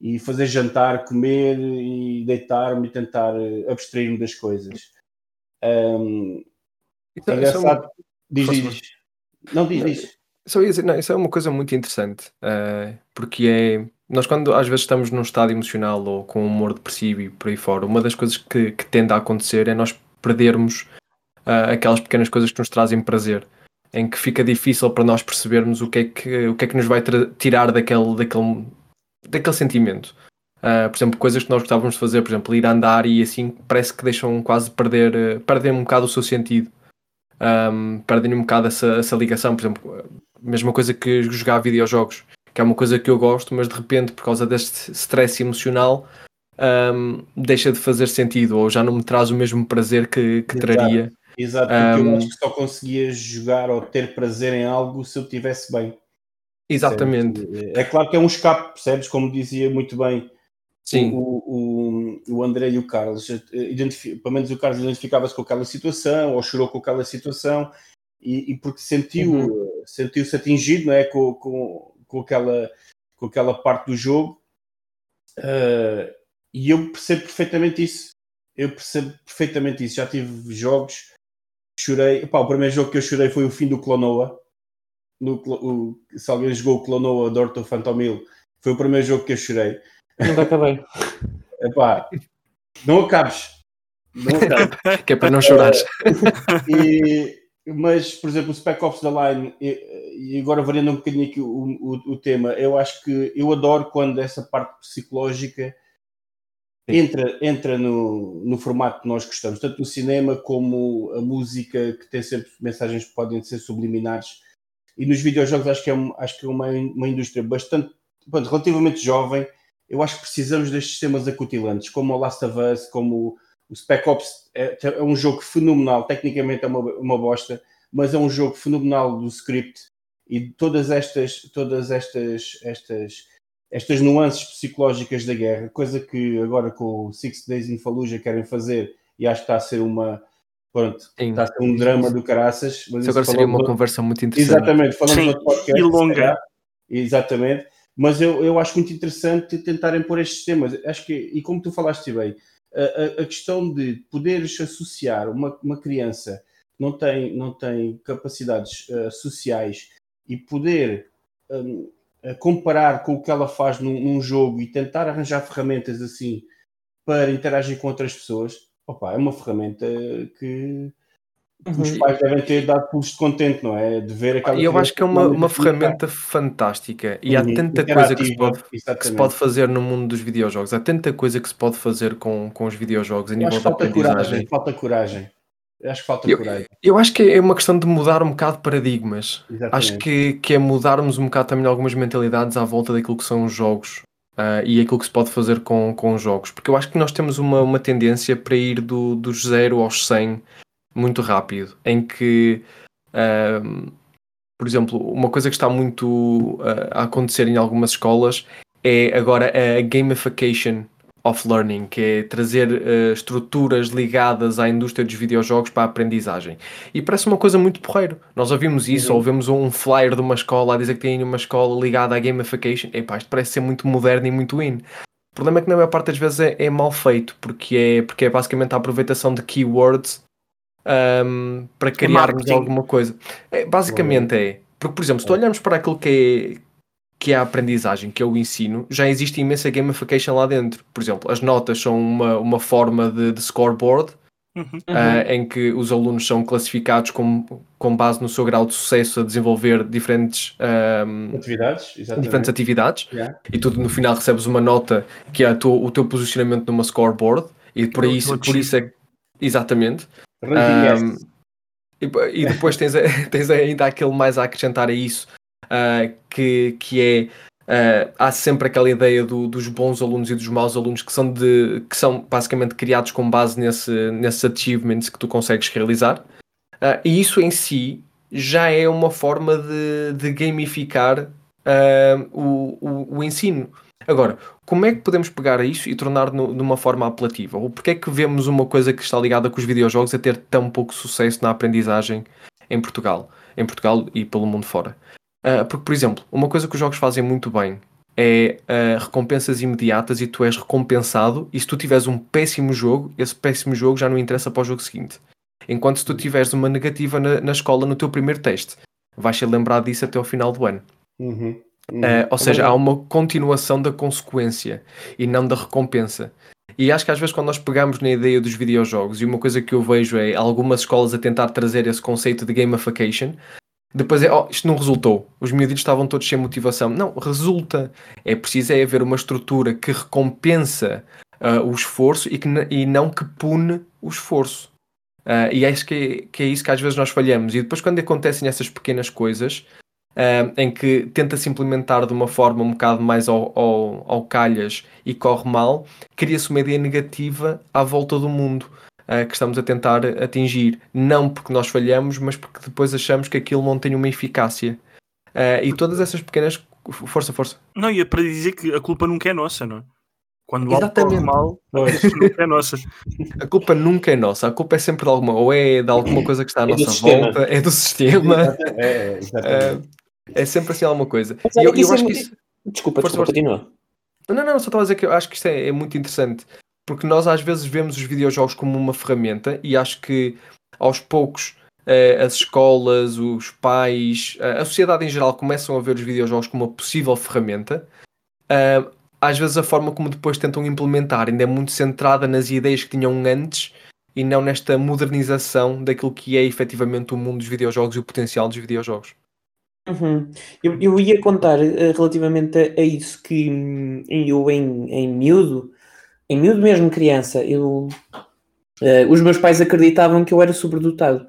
S3: e fazer jantar, comer e deitar-me e tentar eh, abstrair-me das coisas. Um,
S4: então, é engraçado. É Diz, diz.
S3: Não, diz, diz.
S4: Só ia dizer, não, isso é uma coisa muito interessante, uh, porque é. Nós, quando às vezes estamos num estado emocional ou com um humor depressivo e por aí fora, uma das coisas que, que tende a acontecer é nós perdermos uh, aquelas pequenas coisas que nos trazem prazer, em que fica difícil para nós percebermos o que é que, o que, é que nos vai tirar daquele, daquele daquele sentimento. Uh, por exemplo, coisas que nós gostávamos de fazer, por exemplo, ir andar e assim, parece que deixam quase perder, uh, perdem um bocado o seu sentido. Um, perdem um bocado essa, essa ligação, por exemplo, mesma coisa que jogar videojogos, que é uma coisa que eu gosto, mas de repente, por causa deste stress emocional, um, deixa de fazer sentido, ou já não me traz o mesmo prazer que, que
S3: Exato.
S4: traria.
S3: Exato, porque um, eu acho que só conseguia jogar ou ter prazer em algo se eu estivesse bem.
S4: Exatamente.
S3: É claro que é um escape, percebes? Como dizia muito bem
S4: Sim.
S3: O, o, o André e o Carlos. Pelo menos o Carlos identificava-se com aquela situação ou chorou com aquela situação e, e porque sentiu, uhum. sentiu-se atingido não é? com, com, com, aquela, com aquela parte do jogo. Uh, e eu percebo perfeitamente isso. Eu percebo perfeitamente isso. Já tive jogos, chorei. Epá, o primeiro jogo que eu chorei foi o fim do Clonoa no, o, se alguém jogou o Clonoa Dort of Phantom Hill, foi o primeiro jogo que eu chorei.
S2: Nunca acabei.
S3: Epá, não acabes. Não acabes.
S4: que é para não chorares.
S3: e, mas, por exemplo, o Spec Ops The Line, e, agora variando um bocadinho aqui o, o, o, tema, eu acho que eu adoro quando essa parte psicológica entra, entra no, no formato que nós gostamos, tanto no cinema como a música, que tem sempre mensagens que podem ser subliminares e nos videojogos acho que é, acho que é uma, uma indústria bastante, pronto, relativamente jovem. Eu acho que precisamos destes sistemas acutilantes, como o Last of Us, como o Spec Ops. É, é um jogo fenomenal, tecnicamente é uma, uma bosta, mas é um jogo fenomenal do script e todas estas, todas estas, estas, estas nuances psicológicas da guerra, coisa que agora com o Six Days in Fallujah querem fazer e acho que está a ser uma, Pronto, Sim. está a ser um drama do caraças.
S4: Mas isso agora seria uma conversa muito interessante.
S3: Exatamente, falamos
S1: Sim,
S3: no podcast.
S1: E longa.
S3: Exatamente. Mas eu, eu acho muito interessante tentarem pôr estes temas. Acho que, e como tu falaste bem, a, a questão de poderes associar uma, uma criança que não tem, não tem capacidades uh, sociais e poder um, comparar com o que ela faz num, num jogo e tentar arranjar ferramentas assim para interagir com outras pessoas, opa, é uma ferramenta que. Os pais devem ter dado pulos de contente, não é? De ver aquela.
S4: Eu acho que é uma, uma ferramenta fantástica e há uhum. tanta coisa que se, pode, que se, pode, fazer no mundo dos videojogos, há tanta coisa que se pode fazer com, com os videojogos a nível
S3: da
S4: aprendizagem.
S3: Coragem, falta coragem. Eu acho que falta
S4: eu,
S3: coragem.
S4: Eu acho que é uma questão de mudar um bocado de paradigmas. Exatamente. Acho que, que é mudarmos um bocado também algumas mentalidades à volta daquilo que são os jogos uh, e aquilo que se pode fazer com, com os jogos. Porque eu acho que nós temos uma, uma tendência para ir do, dos 0 aos 100 muito rápido, em que, por exemplo, uma coisa que está muito uh, a acontecer em algumas escolas é agora a gamification of Learning, que é trazer uh, estruturas ligadas à indústria dos videojogos para a aprendizagem. E parece uma coisa muito porreiro. Nós ouvimos isso, uhum. ouvimos um flyer de uma escola a dizer que tem uma escola ligada à gamification. Epá, isto parece ser muito moderno e muito in. O problema é que na maior parte das vezes é, é mal feito, porque é, porque é basicamente a aproveitação de keywords um, para criarmos é alguma coisa. É, basicamente é, porque por exemplo, se tu olharmos para aquilo que é que é a aprendizagem, que é o ensino, já existe imensa gamification lá dentro. Por exemplo, as notas são uma, uma forma de, de scoreboard, uhum. uh, em que os alunos são classificados com, com base no seu grau de sucesso a desenvolver diferentes
S3: um, atividades,
S4: diferentes atividades yeah. e tu no final recebes uma nota que é tua, o teu posicionamento numa scoreboard e por isso, por isso é exatamente um, e, e, depois tens, tens ainda aquele mais a acrescentar a isso uh, que, que é Uh, há sempre aquela ideia do, dos bons alunos e dos maus alunos que são, de, que são basicamente criados com base nesse, nesses achievements que tu consegues realizar. Uh, e isso em si já é uma forma de, de gamificar o, o, o, ensino. Agora, como é que podemos pegar a isso e tornar no, de uma forma apelativa? Ou porque é que vemos uma coisa que está ligada com os videojogos a ter tão pouco sucesso na aprendizagem em Portugal? Em Portugal e pelo mundo fora. Uh, porque, por exemplo, uma coisa que os jogos fazem muito bem é uh, recompensas imediatas e tu és recompensado. E se tu tiveres um péssimo jogo, esse péssimo jogo já não interessa para o jogo seguinte. Enquanto se tu tiveres uma negativa na, na escola no teu primeiro teste, vais ser lembrado disso até ao final do ano.
S3: Uhum.
S4: Uh, ou seja, há uma continuação da consequência e não da recompensa. E acho que às vezes quando nós pegamos na ideia dos videojogos, e uma coisa que eu vejo é algumas escolas a tentar trazer esse conceito de gamification, depois é, oh, isto não resultou. Os miúditos estavam todos sem motivação. Não, resulta. É preciso é haver uma estrutura que recompensa uh, o esforço e, que, e não que pune o esforço. Uh, e acho que é, que é isso que às vezes nós falhamos. E depois, quando acontecem essas pequenas coisas, uh, em que tenta-se implementar de uma forma um bocado mais ao, ao, ao calhas e corre mal, cria-se uma ideia negativa à volta do mundo uh, que estamos a tentar atingir. Não porque nós falhamos, mas porque depois achamos que aquilo não tem uma eficácia. Uh, e todas essas pequenas. Força, força.
S1: Não, e é para dizer que a culpa nunca é nossa, não é? Quando Exatamente. algo mal, nunca é nossa.
S4: A culpa nunca é nossa, a culpa é sempre de alguma, ou é de alguma coisa que está à é nossa volta, é do sistema. É, é, é, sempre assim alguma coisa.
S2: Mas, eu, eu acho que isso... Desculpa, força, desculpa, continua.
S4: Não, não, só estava a dizer que eu acho que isto é, é muito interessante porque nós às vezes vemos os videojogos como uma ferramenta e acho que aos poucos uh, as escolas, os pais, a sociedade em geral começam a ver os videojogos como uma possível ferramenta. Uh, às vezes a forma como depois tentam implementar ainda é muito centrada nas ideias que tinham antes e não nesta modernização daquilo que é efetivamente o mundo dos videojogos e o potencial dos videojogos.
S2: Uhum. Eu, eu, ia contar relativamente a, a, isso que hum, eu em, em miúdo em miúdo mesmo criança, eu, uh, os meus pais acreditavam que eu era sobredotado.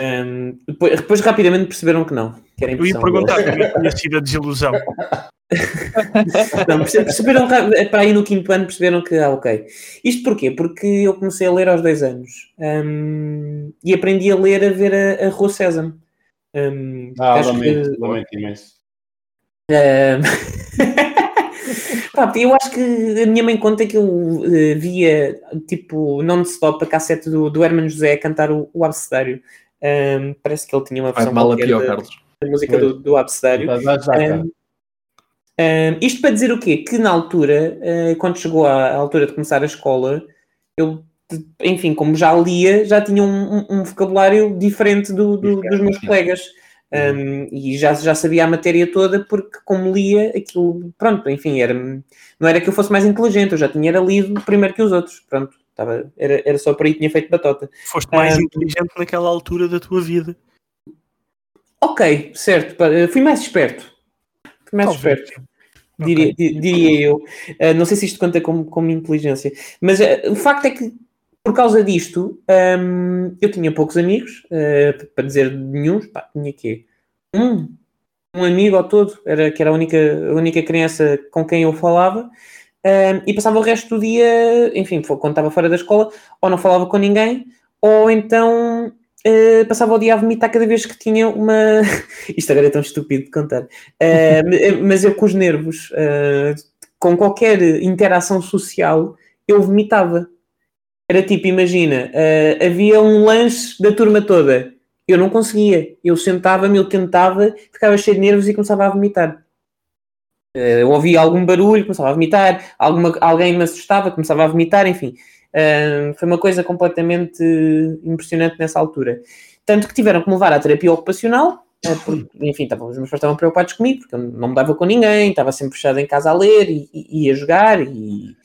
S2: Um, depois, depois, rapidamente perceberam que não. Que
S1: eu ia perguntar como é tinha sido a desilusão.
S2: não, perceberam para aí no quinto ano perceberam que ah, ok. Isto porquê? Porque eu comecei a ler aos dois anos um, e aprendi a ler a ver a, a Rua Sésamo.
S3: Um, ah, lamento, que... lamento imenso.
S2: Um... Pá, eu acho que a minha mãe conta que eu uh, via tipo non-stop a cassete do, do Hermano José a cantar o, o Abcedário. Um, parece que ele tinha uma
S4: versão mal a pior, da, Carlos.
S2: da música do, do Abcedário. Um, um, isto para dizer o quê? Que na altura, uh, quando chegou à, à, altura de começar a escola, eu, enfim, como já lia, já tinha um, um, vocabulário diferente do, do, dos meus colegas. Um, e já, já sabia a matéria toda porque como lia aquilo, pronto, enfim, era, não era que eu fosse mais inteligente, eu já tinha era lido primeiro que os outros, pronto, estava, era, era só por aí que tinha feito batota.
S1: Foste mais um, inteligente naquela altura da tua vida.
S2: Ok, certo, fui mais esperto, fui mais Talvez. esperto. Diria, okay. diria eu. Uh, não sei se isto conta como, como inteligência, mas uh, o facto é que por causa disto, um, eu tinha poucos amigos, uh, para dizer nenhum, pá, tinha quê? Um, um amigo ao todo, era, que era a única, a única criança com quem eu falava, um, e passava o resto do dia, enfim, quando estava fora da escola, ou não falava com ninguém, ou então uh, passava o dia a vomitar cada vez que tinha uma. Isto agora é tão estúpido de contar, uh, mas eu com os nervos com qualquer interação social, eu vomitava. Era tipo, imagina, uh, havia um lanche da turma toda. Eu não conseguia. Eu sentava-me, eu tentava, ficava cheio de nervos e começava a vomitar. Uh, eu ouvia algum barulho, começava a vomitar, alguma, alguém me assustava, começava a vomitar, enfim. Uh, foi uma coisa completamente impressionante nessa altura. Tanto que tiveram que me levar à terapia ocupacional, porque, enfim, estavam, os meus pais estavam preocupados comigo, porque eu não me dava com ninguém, estava sempre fechado em casa a ler e, e, e a jogar, e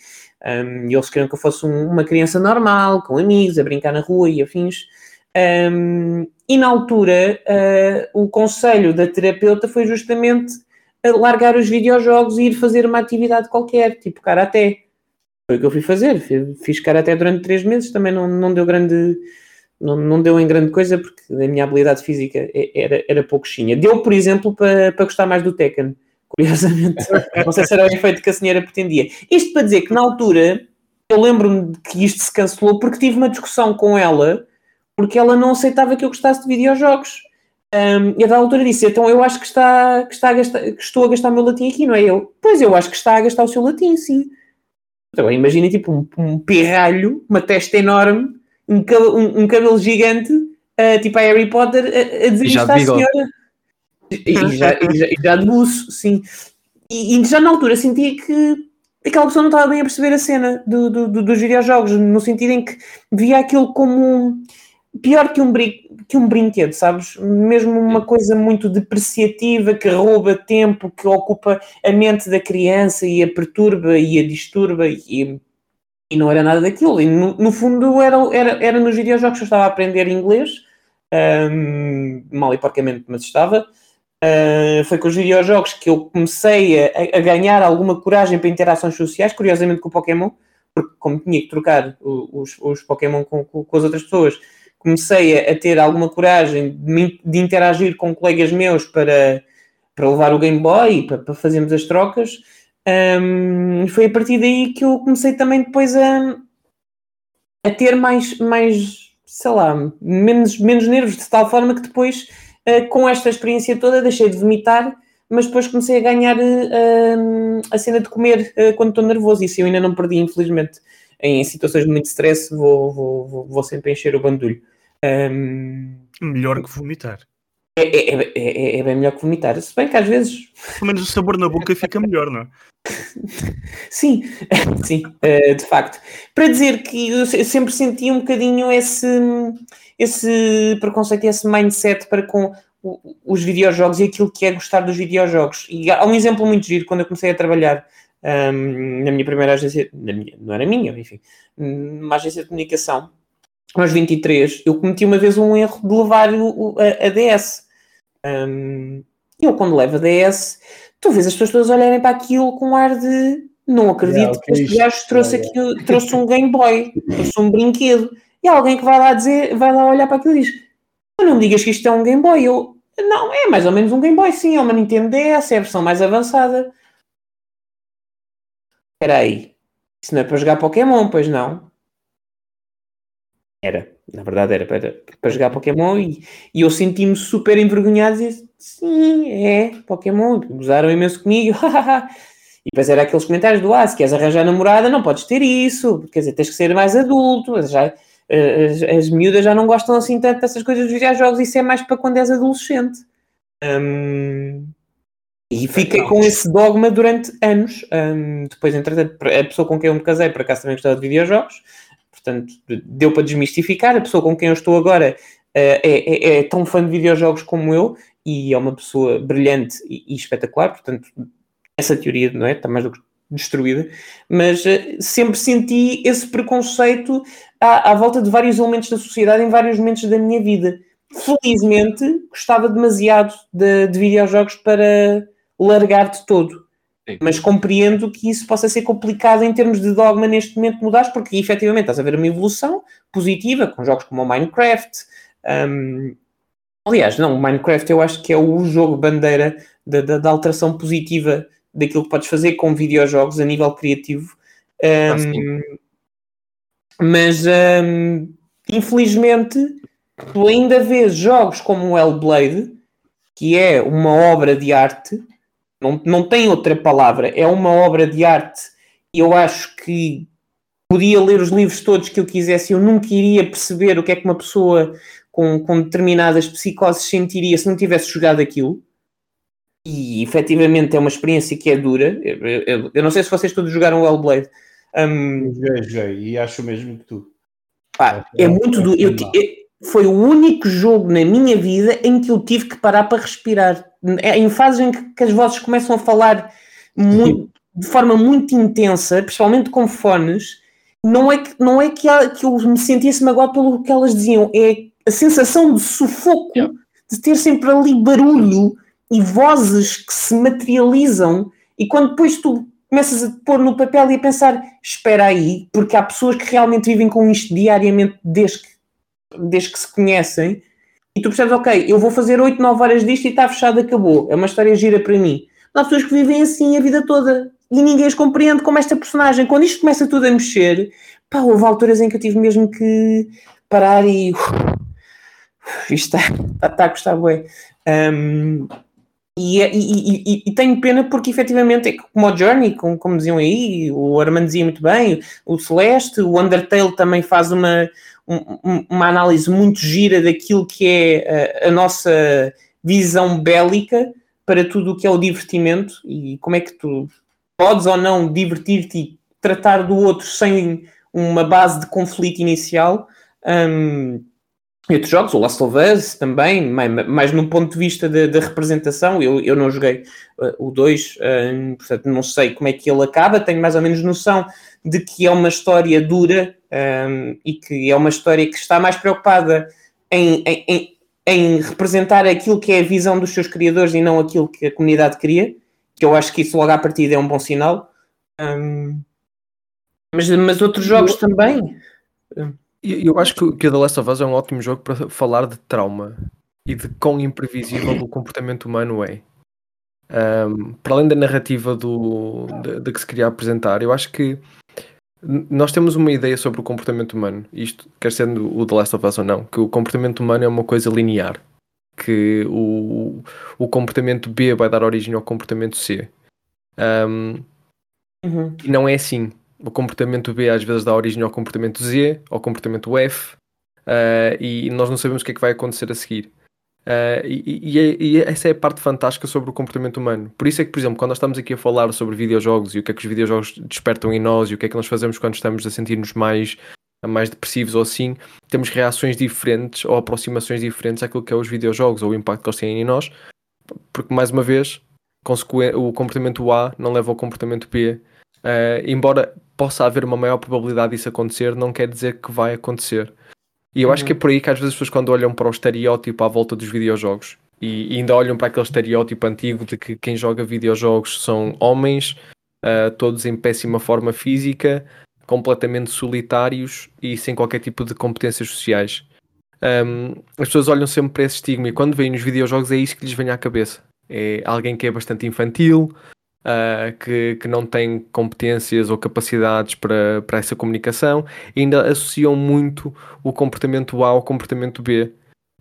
S2: um, eles queriam que eu fosse um, uma criança normal, com amigos, a brincar na rua e afins. Um, e na altura, uh, o conselho da terapeuta foi justamente largar os videojogos e ir fazer uma atividade qualquer, tipo karaté. Foi o que eu fui fazer. Fiz karaté durante três meses, também não, não deu grande. Não, não deu em grande coisa porque a minha habilidade física era, era pouquinha. Deu, por exemplo, para, para gostar mais do Tekken curiosamente. Não sei se era o efeito que a senhora pretendia. Isto para dizer que na altura eu lembro-me que isto se cancelou porque tive uma discussão com ela porque ela não aceitava que eu gostasse de videojogos. Um, e a da altura disse: Então eu acho que, está, que, está a gastar, que estou a gastar o meu latim aqui, não é eu? Pois eu acho que está a gastar o seu latim, sim. Então imagina tipo um, um pirralho, uma testa enorme, um, um, cabelo gigante, uh, tipo a Harry Potter, a, a dizer isto à senhora. E, já, e, já, e já de buço, sim. E, e, já na altura sentia que aquela pessoa não estava bem a perceber a cena do, do, do, dos videojogos, no sentido em que via aquilo como pior que um, brin que um brinquedo, sabes? Mesmo uma coisa muito depreciativa que rouba tempo, que ocupa a mente da criança e a perturba e a disturba e, e não era nada daquilo. E no, no fundo era, era, era nos videojogos que eu estava a aprender inglês, um, mal e porcamente, mas estava. Uh, foi com os videojogos que eu comecei a, a, ganhar alguma coragem para interações sociais, curiosamente com o Pokémon, porque como tinha que trocar os, os Pokémon com, com, com, as outras pessoas, comecei a, a ter alguma coragem de, de, interagir com colegas meus para, para levar o Game Boy, para, para fazermos as trocas. Um, foi a partir daí que eu comecei também depois a, a ter mais, mais, sei lá, menos, menos nervos, de tal forma que depois com esta experiência toda deixei de vomitar, mas depois comecei a ganhar uh, a cena de comer uh, quando estou nervoso. Isso eu ainda não perdi, infelizmente. Em situações de muito stress, vou, vou, vou, sempre encher o bandulho. Um,
S1: Melhor que vomitar.
S2: É, é, é, é, bem melhor que vomitar. Se bem que às vezes.
S1: Pelo menos o sabor na boca fica melhor, não é?
S2: sim, sim, de facto. Para dizer que eu sempre senti um bocadinho esse esse preconceito esse mindset para com os videojogos e aquilo que é gostar dos videojogos. E há um exemplo muito giro quando eu comecei a trabalhar um, na minha primeira agência, minha, não era minha, enfim, numa agência de comunicação, aos 23, eu cometi uma vez um erro de levar o, a, a, DS. Um, eu, quando levo a DS, tu vês as pessoas todas olharem para aquilo com um ar de não acredito yeah, que este gajo trouxe, yeah, yeah. Aqui, trouxe um Game Boy, trouxe um brinquedo. E alguém que vai lá dizer, vai lá olhar para aquilo e diz: Não me digas que isto é um Game Boy. Eu, não, é mais ou menos um Game Boy, sim, é uma Nintendo DS, é a versão mais avançada. Espera aí, isso não é para jogar Pokémon, pois não? Era, na verdade era para, para jogar Pokémon e, e eu senti-me super envergonhado e disse, sim, é, Pokémon, usaram imenso comigo, e depois era aqueles comentários do ah, se queres arranjar namorada não podes ter isso, quer dizer, tens que ser mais adulto, já, as, as miúdas já não gostam assim tanto dessas coisas dos videojogos, isso é mais para quando és adolescente. Um, e fiquei com esse dogma durante anos. Um, depois, entretanto, a pessoa com quem eu me casei, por acaso também gostava de videojogos, portanto, deu para desmistificar. A pessoa com quem eu estou agora uh, é, é, é, tão fã de videojogos como eu e é uma pessoa brilhante e, e espetacular, portanto, essa teoria não é? está mais do que destruída, mas uh, sempre senti esse preconceito à, à, volta de vários elementos da sociedade em vários momentos da minha vida. Felizmente, gostava demasiado de, de videojogos para largar de todo. Sim. Mas compreendo que isso possa ser complicado em termos de dogma neste momento mudar, porque efetivamente estás a ver uma evolução positiva com jogos como o Minecraft. Um, aliás, não, o Minecraft eu acho que é o jogo bandeira da, da, da alteração positiva daquilo que podes fazer com videojogos a nível criativo. Um, ah, mas um, infelizmente tu ainda vês jogos como o Hellblade, que é uma obra de arte, não, não tem outra palavra. É uma obra de arte eu acho que podia ler os livros todos que eu quisesse, eu nunca iria perceber o que é que uma pessoa com, com determinadas psicoses sentiria se não tivesse jogado aquilo. E efetivamente é uma experiência que é dura. Eu, eu, eu não sei se vocês todos jogaram o Hellblade.
S3: Um, joguei, joguei, e acho mesmo que tu.
S2: Pá, é, é, muito duro. Eu, foi o único jogo na minha vida em que eu tive que parar para respirar. É em fases em que, que as vozes começam a falar muito, de forma muito intensa, principalmente com fones, não é que, não é que, há, que eu me sentisse magoado pelo que elas diziam, é a sensação de sufoco, yeah. de ter sempre ali barulho e vozes que se materializam, e quando depois tu começas a pôr no papel e a pensar, espera aí, porque há pessoas que realmente vivem com isto diariamente desde que, desde que se conhecem, e tu percebes, ok, eu vou fazer 8, 9 horas disto e está fechado, acabou. É uma história gira para mim. Há pessoas que vivem assim a vida toda e ninguém as compreende como esta personagem. Quando isto começa tudo a mexer, pá, houve alturas em que eu tive mesmo que parar e. isto está, está, está a gostar, bué. Um, e, e, e, e, tenho pena porque efetivamente, é como o Journey, como, como diziam aí, o Armando dizia muito bem, o Celeste, o Undertale também faz uma, um, uma análise muito gira daquilo que é a, a nossa visão bélica para tudo o que é o divertimento e como é que tu podes ou não divertir-te e tratar do outro sem uma base de conflito inicial. Um, e outros jogos, o Last of Us também, mais, num ponto de vista da representação, eu, eu não joguei uh, o 2, uh, portanto não sei como é que ele acaba, tenho mais ou menos noção de que é uma história dura um, e que é uma história que está mais preocupada em, em, em, em, representar aquilo que é a visão dos seus criadores e não aquilo que a comunidade cria que eu acho que isso logo à partida é um bom sinal. Um, mas, mas outros jogos também.
S4: Eu, eu acho que, que The Last of Us é um ótimo jogo para falar de trauma e de quão imprevisível o comportamento humano é. Um, para além da narrativa do, de, de, que se queria apresentar, eu acho que nós temos uma ideia sobre o comportamento humano, isto quer sendo o The Last of Us ou não, que o comportamento humano é uma coisa linear que o, o comportamento B vai dar origem ao comportamento C. Um, uhum. E não é assim. O comportamento B às vezes dá origem ao comportamento Z, ao comportamento F, uh, e nós não sabemos o que é que vai acontecer a seguir. Uh, e, e, e, essa é a parte fantástica sobre o comportamento humano. Por isso é que, por exemplo, quando nós estamos aqui a falar sobre videojogos e o que é que os videojogos despertam em nós e o que é que nós fazemos quando estamos a sentir-nos mais mais depressivos ou assim, temos reações diferentes ou aproximações diferentes àquilo que é os videojogos ou o impacto que eles têm em nós, porque mais uma vez o comportamento A não leva ao comportamento B. Uh, embora possa haver uma maior probabilidade disso acontecer, não quer dizer que vai acontecer. E eu uhum. acho que é por aí que às vezes as pessoas quando olham para o estereótipo à volta dos videojogos e, e ainda olham para aquele estereótipo antigo de que quem joga videojogos são homens, uh, todos em péssima forma física, completamente solitários e sem qualquer tipo de competências sociais. Um, as pessoas olham sempre para esse estigma e quando veem nos videojogos é isso que lhes vem à cabeça. É alguém que é bastante infantil, uh, que, que não tem competências ou capacidades para, para essa comunicação ainda associam muito o comportamento A ao comportamento B.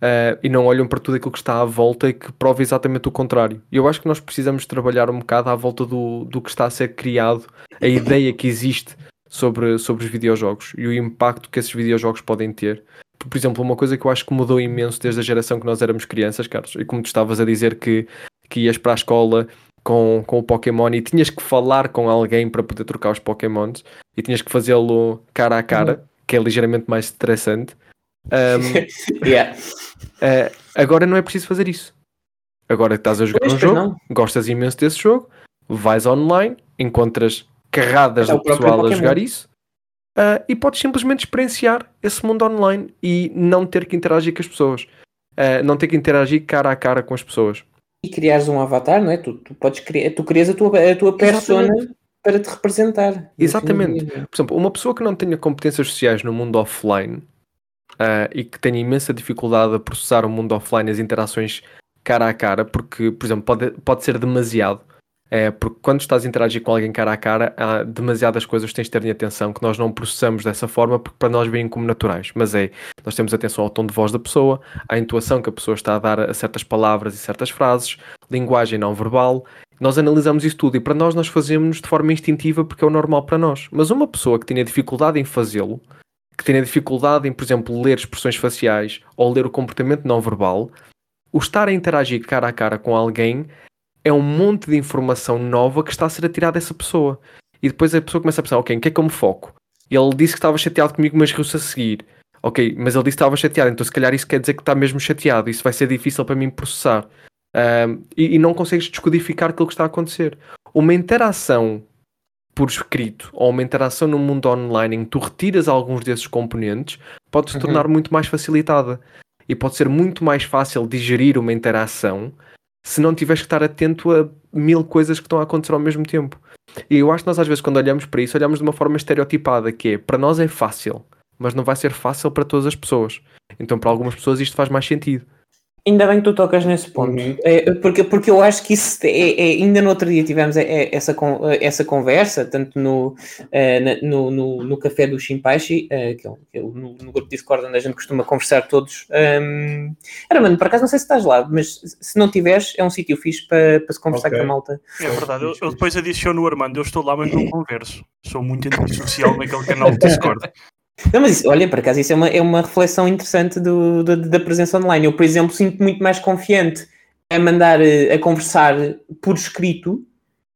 S4: Uh, e não olham para tudo aquilo que está à volta e que prova exatamente o contrário. Eu acho que nós precisamos trabalhar um bocado à volta do, do que está a ser criado, a ideia que existe sobre, sobre os videojogos e o impacto que esses videojogos podem ter. Por exemplo, uma coisa que eu acho que mudou imenso desde a geração que nós éramos crianças, Carlos, e como tu estavas a dizer que, que ias para a escola com, com o Pokémon e tinhas que falar com alguém para poder trocar os Pokémons e tinhas que fazê-lo cara a cara, uhum. que é ligeiramente mais estressante. Um, yeah. uh, agora não é preciso fazer isso. Agora estás a jogar pois um jogo, não. gostas imenso desse jogo, vais online, encontras carradas é do pessoal a jogar isso. Uh, e podes simplesmente experienciar esse mundo online e não ter que interagir com as pessoas. Uh, não ter que interagir cara a cara com as pessoas.
S2: E criares um avatar, não é? Tu, tu podes criar, tu crias a tua, a tua persona para te representar.
S4: Exatamente. Por exemplo, uma pessoa que não tenha competências sociais no mundo offline uh, e que tenha imensa dificuldade a processar o mundo offline, as interações cara a cara, porque, por exemplo, pode, pode ser demasiado. É, porque quando estás a interagir com alguém cara a cara, há demasiadas coisas que tens de ter em atenção que nós não processamos dessa forma porque para nós vêm como naturais. Mas é, nós temos atenção ao tom de voz da pessoa, à intuação que a pessoa está a dar a certas palavras e certas frases, linguagem não verbal, Nós analisamos isso tudo e para nós nós fazemos de forma instintiva porque é o normal para nós. Mas uma pessoa que tenha dificuldade em fazê-lo, que tenha dificuldade em, por exemplo, ler expressões faciais ou ler o comportamento não verbal, o estar a interagir cara a cara com alguém é um monte de informação nova que está a ser atirada dessa pessoa. E depois a pessoa começa a pensar, ok, em que é que eu me foco? Ele disse que estava chateado comigo, mas riu-se a seguir. Ok, mas ele disse que estava chateado, então se calhar isso quer dizer que está mesmo chateado. Isso vai ser difícil para mim processar. Um, e, e, não consegues descodificar aquilo que está a acontecer. Uma interação por escrito ou uma interação no mundo online em que tu retiras alguns desses componentes pode se uhum. tornar muito mais facilitada e pode ser muito mais fácil digerir uma interação se não tiveres que estar atento a mil coisas que estão a acontecer ao mesmo tempo. E eu acho que nós às vezes quando olhamos para isso, olhamos de uma forma estereotipada, que é, para nós é fácil, mas não vai ser fácil para todas as pessoas. Então para algumas pessoas isto faz mais sentido.
S2: Ainda bem que tu tocas nesse ponto, uhum. é, porque, porque eu acho que isso é, é, ainda no outro dia tivemos é, é essa, essa conversa, tanto no, no, no, no, café do Shimpashi, uh, que, é, que é no, no, grupo Discord onde a gente costuma conversar todos. Um, era, mano, por acaso não sei se estás lá, mas se não tiveres, é um sítio fixe para, para se conversar okay. com a malta.
S1: É verdade, eu, eu, depois adiciono o Armando, eu estou lá, mas não converso. Sou muito antissocial naquele canal do Discord.
S2: Não, mas olha, por acaso, isso é uma, é uma reflexão interessante do, do, da presença online. Eu, por exemplo, sinto muito mais confiante a mandar eh, a conversar por escrito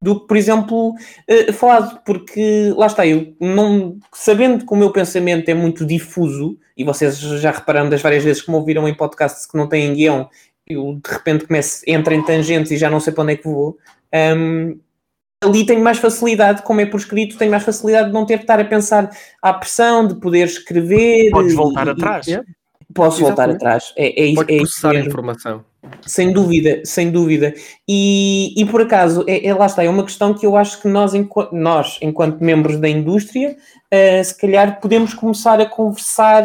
S2: do que, por exemplo, uh, falado, porque lá está, eu não sabendo que o meu pensamento é muito difuso, e vocês já repararam das várias vezes que me ouviram em podcasts que não têm guião, eu de repente começo, entro em tangentes e já não sei para onde é que vou. Um, ali tenho mais facilidade, como é por escrito, tenho mais facilidade de não ter que estar a pensar à pressão, de poder escrever.
S1: Podes voltar e, atrás.
S2: E, posso Exatamente. voltar atrás. É, é,
S4: Pode é processar a informação.
S2: Sem dúvida, sem dúvida. E, e por acaso, é, é, lá está, é uma questão que eu acho que nós, enquanto, nós, enquanto membros da indústria, uh, se calhar podemos começar a conversar,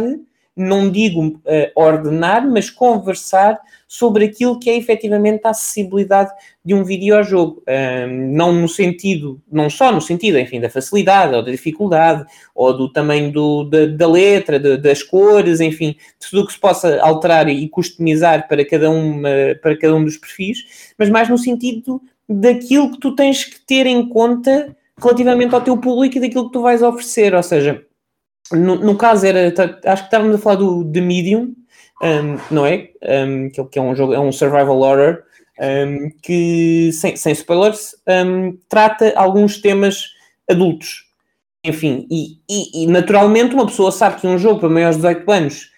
S2: não digo uh, ordenar, mas conversar sobre aquilo que é efetivamente a acessibilidade de um videojogo. Um, não no sentido, não só no sentido, enfim, da facilidade ou da dificuldade, ou do tamanho do, da, da, letra, de, das cores, enfim, tudo o que se possa alterar e customizar para cada, uma, para cada um dos perfis, mas mais no sentido daquilo que tu tens que ter em conta relativamente ao teu público e daquilo que tu vais oferecer, ou seja, no, no caso era, tá, acho que estávamos a falar do The Medium, um, não é? Um, que, é um jogo, é um survival horror um, que, sem, sem spoilers, trata alguns temas adultos. Enfim, e, e, e, naturalmente uma pessoa sabe que um jogo para maiores de 18 anos,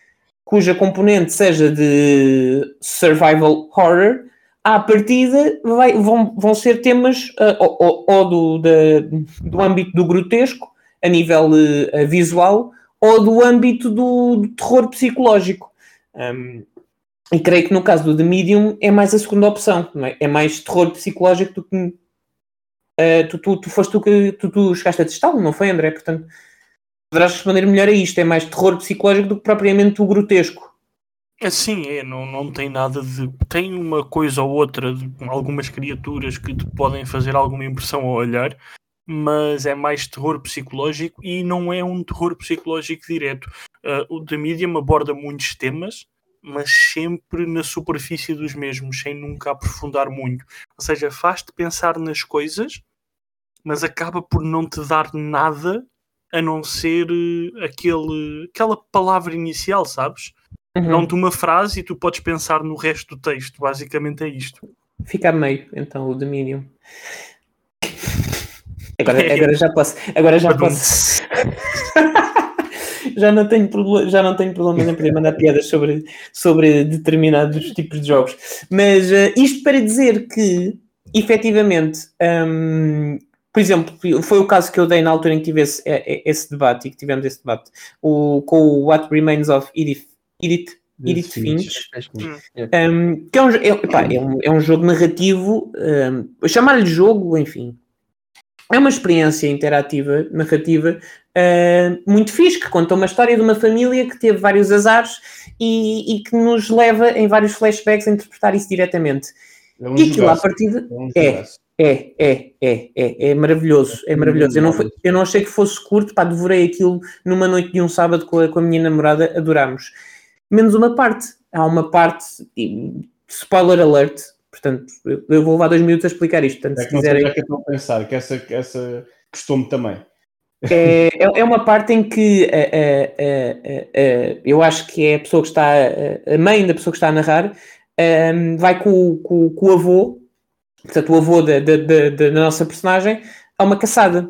S2: cuja componente seja de survival horror, à partida vai, vão, vão ser temas uh, ou, ou, do, da, do âmbito do grotesco, a nível uh, visual, ou do âmbito do, do terror psicológico. Um, e creio que no caso do The Medium é mais a segunda opção, é? é? mais terror psicológico do que. Uh, tu, tu, tu foste tu que tu, tu chegaste a testá-lo, não foi, André? Portanto, poderás responder melhor a isto. É mais terror psicológico do que propriamente o grotesco.
S1: É sim, é, não, não tem nada de. Tem uma coisa ou outra de algumas criaturas que te podem fazer alguma impressão ao olhar, mas é mais terror psicológico e não é um terror psicológico direto. Uh, o The Medium aborda muitos temas, mas sempre na superfície dos mesmos, sem nunca aprofundar muito. Ou seja, faz-te pensar nas coisas, mas acaba por não te dar nada a não ser uh, aquele, aquela palavra inicial, sabes? Uhum. Dão-te uma frase e tu podes pensar no resto do texto. Basicamente é isto.
S2: Fica a meio, então, o Medium. Agora, agora já posso. Agora já posso. já não tenho já não tenho problemas em poder mandar piadas sobre, sobre determinados tipos de jogos. Mas uh, isto para dizer que, efetivamente, um, por exemplo, foi o caso que eu dei na altura em que tive esse, esse debate e que tivemos esse debate o, com o What Remains of Edith, Edith Edith Finch, um, que é um, é, pá, é, um, é um jogo narrativo, um, chamar-lhe jogo, enfim, é uma experiência interativa, narrativa, uh, muito fixe, que conta uma história de uma família que teve vários azares e, e que nos leva em vários flashbacks a interpretar isso diretamente. É um e aquilo à partida é, é, é, é, é, é maravilhoso, é maravilhoso. Eu não, eu não achei que fosse curto, pá, devorei aquilo numa noite de um sábado com a, com a minha namorada, adorámos. Menos uma parte. Há uma parte, spoiler alert, Portanto, eu vou levar dois minutos a explicar isto. Portanto,
S3: é
S2: se quiserem.
S3: É que estou a pensar, que essa, essa costume também.
S2: É, é, é uma parte em que eu acho que é a pessoa que está, a mãe da pessoa que está a narrar, um, vai com, com, com, o avô, portanto, o avô da, da, da, da, nossa personagem, a uma caçada.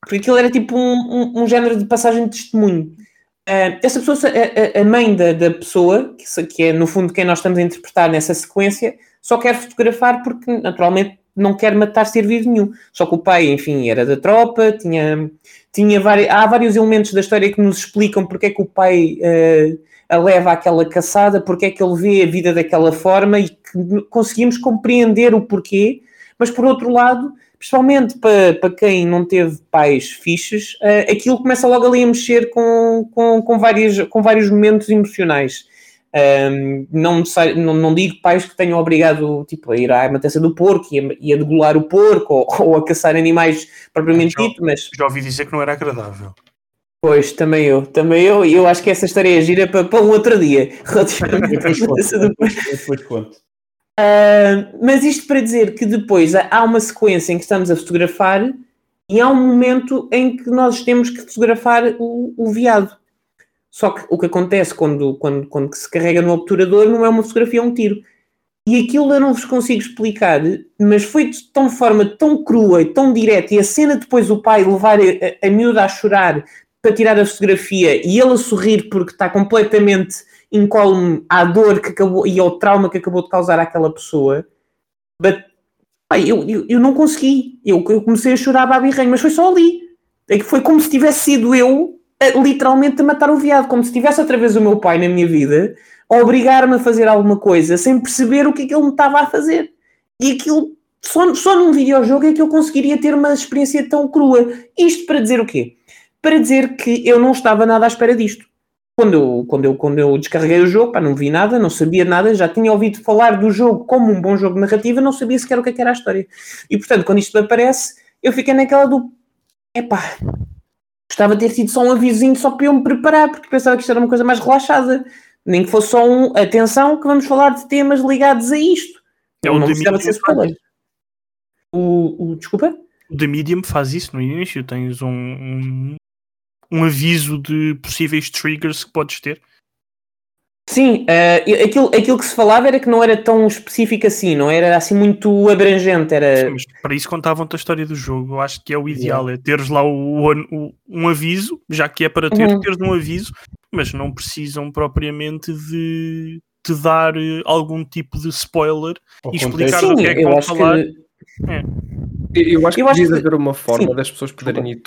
S2: Porque aquilo era tipo um, um, um género de passagem de testemunho. Uh, essa pessoa, a, a mãe da, da pessoa, que, que é no fundo quem nós estamos a interpretar nessa sequência, só quer fotografar porque naturalmente não quer matar ser vivo nenhum. Só que o pai, enfim, era da tropa, tinha, tinha há vários elementos da história que nos explicam porque é que o pai uh, a leva àquela caçada, porque é que ele vê a vida daquela forma e que conseguimos compreender o porquê, mas por outro lado, principalmente para, para quem não teve pais fixes, uh, aquilo começa logo ali a mexer com, com, com, várias, com vários momentos emocionais. Um, não, não, não, digo pais que tenham obrigado tipo, a ir à matança do porco e a, e a degolar o porco ou, ou, a caçar animais propriamente dito, mas.
S1: Já ouvi dizer que não era agradável.
S2: Pois, também eu, também eu, e eu acho que essa história é gira para, para um outro dia, relativamente depois conto. Uh, mas isto para dizer que depois há uma sequência em que estamos a fotografar e há um momento em que nós temos que fotografar o, o veado. Só que o que acontece quando, quando, quando se carrega no obturador não é uma fotografia, é um tiro. E aquilo eu não vos consigo explicar, mas foi de tão forma tão crua e tão direta, e a cena depois o pai levar a, a miúda a chorar para tirar a fotografia e ele a sorrir porque está completamente incólume à dor que acabou e ao trauma que acabou de causar àquela pessoa. But, ai, eu, eu, eu, não consegui. Eu, eu comecei a chorar a birrenho, mas foi só ali. É foi como se tivesse sido eu a, literalmente a matar o viado, como se tivesse outra vez o meu pai na minha vida a obrigar-me a fazer alguma coisa sem perceber o que é que ele me estava a fazer. E aquilo, só, só num videojogo é que eu conseguiria ter uma experiência tão crua. Isto para dizer o quê? para dizer que eu não estava nada à espera disto. Quando eu, quando eu, quando eu descarreguei o jogo, pá, não vi nada, não sabia nada, já tinha ouvido falar do jogo como um bom jogo de narrativa, não sabia sequer o que, é que era a história. E portanto, quando isto aparece, eu fiquei naquela do epá, gostava de ter tido só um avisinho só para eu me preparar, porque pensava que isto era uma coisa mais relaxada, nem que fosse só um atenção que vamos falar de temas ligados a isto.
S1: É o não precisava ser
S2: O, o, desculpa?
S1: O The Medium faz isso no início, tens um, um, um aviso de possíveis triggers que podes ter?
S2: Sim, uh, aquilo, aquilo que se falava era que não era tão específico assim, não era assim muito abrangente. Era... Sim, mas
S1: para isso contavam-te a história do jogo. Eu acho que é o ideal, yeah. é teres lá o, o, um aviso, já que é para ter, uhum. teres um aviso, mas não precisam propriamente de te dar eh, algum tipo de spoiler e explicar o que é que vão falar. Que...
S4: É. Eu acho que precisa que... haver uma forma Sim. das pessoas poderem ir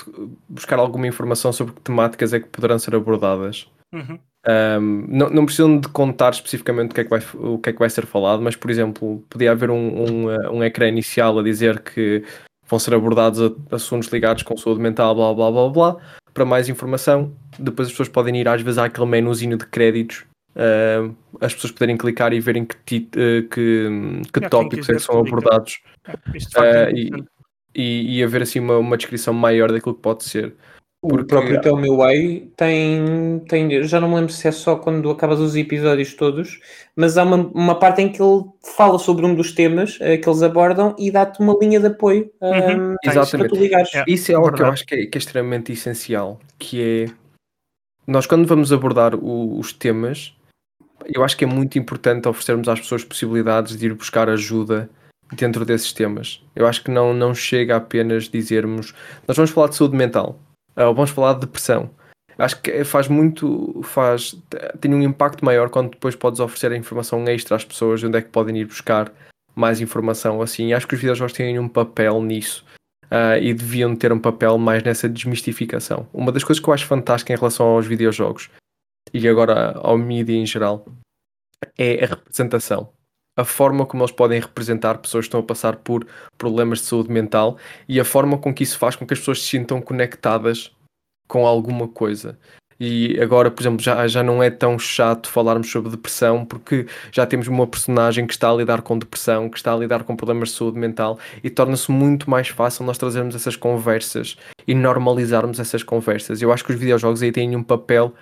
S4: buscar alguma informação sobre que temáticas é que poderão ser abordadas. Uhum. Um, não, não, precisam de contar especificamente o que, é que vai, o que é que vai ser falado, mas, por exemplo, podia haver um, um, uh, um ecrã inicial a dizer que vão ser abordados assuntos ligados com saúde mental, blá blá blá blá. Para mais informação, depois as pessoas podem ir às vezes àquele menuzinho de créditos, uh, as pessoas poderem clicar e verem que, uh, que, que tópicos é que são abordados. É, e, e, e haver assim uma, uma descrição maior daquilo que pode ser.
S2: Porque... O próprio Tell Me Why tem, tem. Já não me lembro se é só quando acabas os episódios todos, mas há uma, uma parte em que ele fala sobre um dos temas uh, que eles abordam e dá-te uma linha de apoio uh, uhum.
S4: Exatamente. para tu ligares. É, Isso é algo que eu acho que é, que é, extremamente essencial, que é nós quando vamos abordar o, os temas, eu acho que é muito importante oferecermos às pessoas possibilidades de ir buscar ajuda dentro desses temas. Eu acho que não, não chega apenas dizermos nós vamos falar de saúde mental ou vamos falar de depressão. Acho que faz muito, faz, tem um impacto maior quando depois podes oferecer a informação extra às pessoas de onde é que podem ir buscar mais informação assim. Acho que os videojogos têm um papel nisso uh, e deviam ter um papel mais nessa desmistificação. Uma das coisas que eu acho fantástica em relação aos videojogos e agora ao mídia em geral é a representação a forma como eles podem representar pessoas que estão a passar por problemas de saúde mental e a forma com que isso faz com que as pessoas se sintam conectadas com alguma coisa. E agora, por exemplo, já, já não é tão chato falarmos sobre depressão porque já temos uma personagem que está a lidar com depressão, que está a lidar com problemas de saúde mental e torna-se muito mais fácil nós trazermos essas conversas e normalizarmos essas conversas. Eu acho que os videojogos aí têm um papel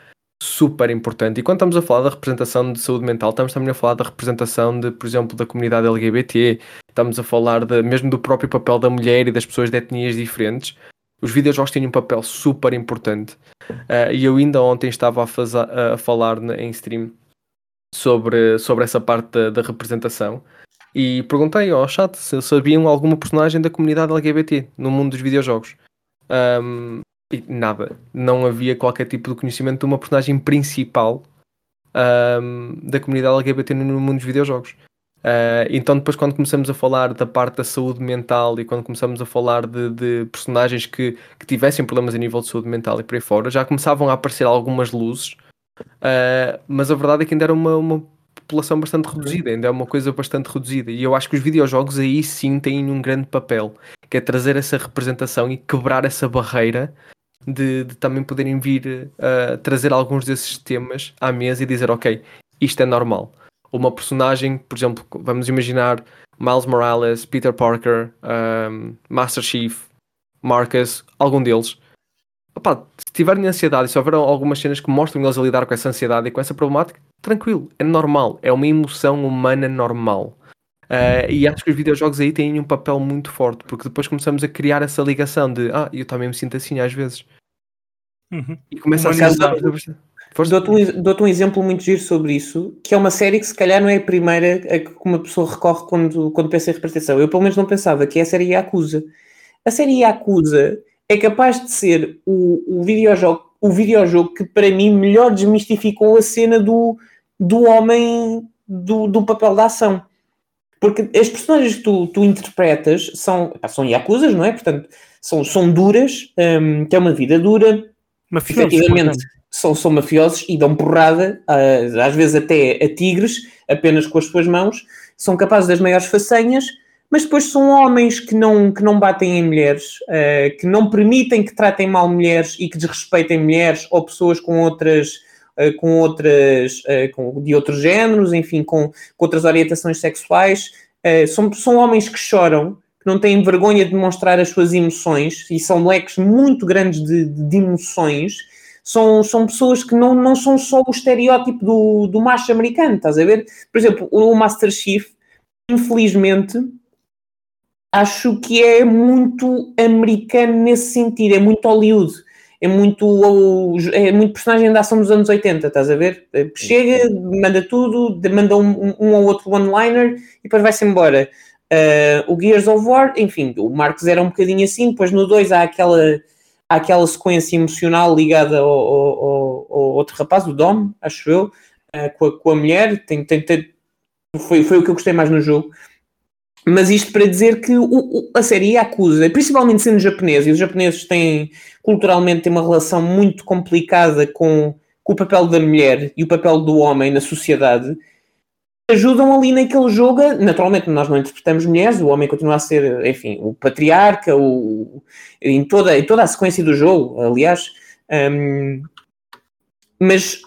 S4: super importante. E quando estamos a falar da representação de saúde mental, estamos também a falar da representação de, por exemplo, da comunidade LGBT, estamos a falar de, mesmo do próprio papel da mulher e das pessoas de etnias diferentes. Os videojogos têm um papel super importante. Uh, e eu ainda ontem estava a, a falar em stream sobre, sobre essa parte da, da representação e perguntei ao chat se sabiam alguma personagem da comunidade LGBT no mundo dos videojogos. Um, e nada, não havia qualquer tipo de conhecimento de uma personagem principal um, da comunidade LGBT no mundo dos videojogos. Uh, então, depois, quando começamos a falar da parte da saúde mental e quando começamos a falar de, de personagens que, que, tivessem problemas a nível de saúde mental e por aí fora, já começavam a aparecer algumas luzes, uh, mas a verdade é que ainda era uma, uma população bastante reduzida, ainda é uma coisa bastante reduzida. E eu acho que os videojogos aí sim têm um grande papel, que é trazer essa representação e quebrar essa barreira de, de também poderem vir uh, trazer alguns desses temas à mesa e dizer, ok, isto é normal. Uma personagem, por exemplo, vamos imaginar Miles Morales, Peter Parker, um, Master Chief, Marcus, algum deles. Opa, se tiverem ansiedade se houver algumas cenas que mostram eles a lidar com essa ansiedade e com essa problemática, tranquilo, é normal, é uma emoção humana normal. Uh, e acho que os videojogos aí têm um papel muito forte, porque depois começamos a criar essa ligação de ah, eu também me sinto assim às vezes.
S2: Uhum. E começa a ser. Dou-te um, dou um exemplo muito giro sobre isso, que é uma série que se calhar não é a primeira a que uma pessoa recorre quando, quando pensa em representação. Eu pelo menos não pensava, que é a série Yakuza. A série Yakuza é capaz de ser o, o, videojogo, o videojogo que para mim melhor desmistificou a cena do, do homem do, do papel da ação. Porque as personagens que tu, tu interpretas são, são Yakuzas, não é? Portanto, são, são duras, um, é uma vida dura, Mafiosos, efetivamente são, são mafiosos e dão porrada, às vezes até a tigres, apenas com as suas mãos, são capazes das maiores façanhas, mas depois são homens que não, que não batem em mulheres, uh, que não permitem que tratem mal mulheres e que desrespeitem mulheres ou pessoas com outras. Uh, com outras, com, de outros géneros, enfim, com, com outras orientações sexuais, são, são homens que choram, não têm vergonha de mostrar as suas emoções e são leques muito grandes de, de emoções são, são pessoas que não, não são só o estereótipo do, do macho americano, estás a ver? Por exemplo, o Master Chief, infelizmente, acho que é muito americano nesse sentido, é muito Hollywood, é muito, é muito personagem da ação dos anos 80, estás a ver? Chega, manda tudo, manda um, um ou outro one-liner e depois vai-se embora. Uh, o Gears of War, enfim, o Marcos era um bocadinho assim, depois no 2 há aquela aquela sequência emocional ligada ao, ao, ao, outro rapaz, o Dom, acho eu, uh, com, a, com, a, mulher. Tem, tem, tem, foi, foi o que eu gostei mais no jogo. Mas isto para dizer que o, o, a série acusa, principalmente sendo japonês, e os japoneses têm culturalmente têm uma relação muito complicada com, com o papel da mulher e o papel do homem na sociedade, ajudam ali naquele jogo. Naturalmente, nós não interpretamos mulheres, o homem continua a ser, enfim, o patriarca, o, em, toda, em toda a sequência do jogo, aliás. Um, mas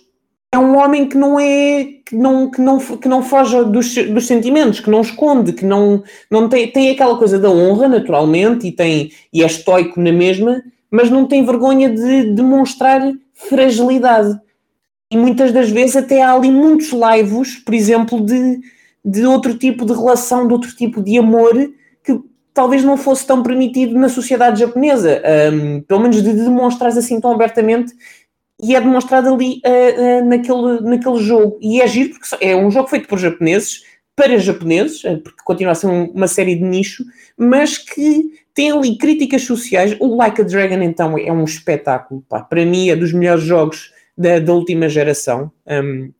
S2: é um homem que não é que não, que não, que não foge dos, dos sentimentos, que não esconde, que não, não tem, tem aquela coisa da honra, naturalmente, e, tem, e é estoico na mesma, mas não tem vergonha de demonstrar fragilidade e muitas das vezes até há ali muitos laivos, por exemplo, de, de outro tipo de relação, de outro tipo de amor que talvez não fosse tão permitido na sociedade japonesa, um, pelo menos de demonstrar assim tão abertamente e é demonstrado ali uh, uh, naquele, naquele jogo. E é giro porque é um jogo feito por japoneses, para japoneses, uh, porque continua a ser um, uma série de nicho, mas que tem ali críticas sociais. O Like a Dragon, então, é um espetáculo. Pá. Para mim, é dos melhores jogos da, da última geração. Um,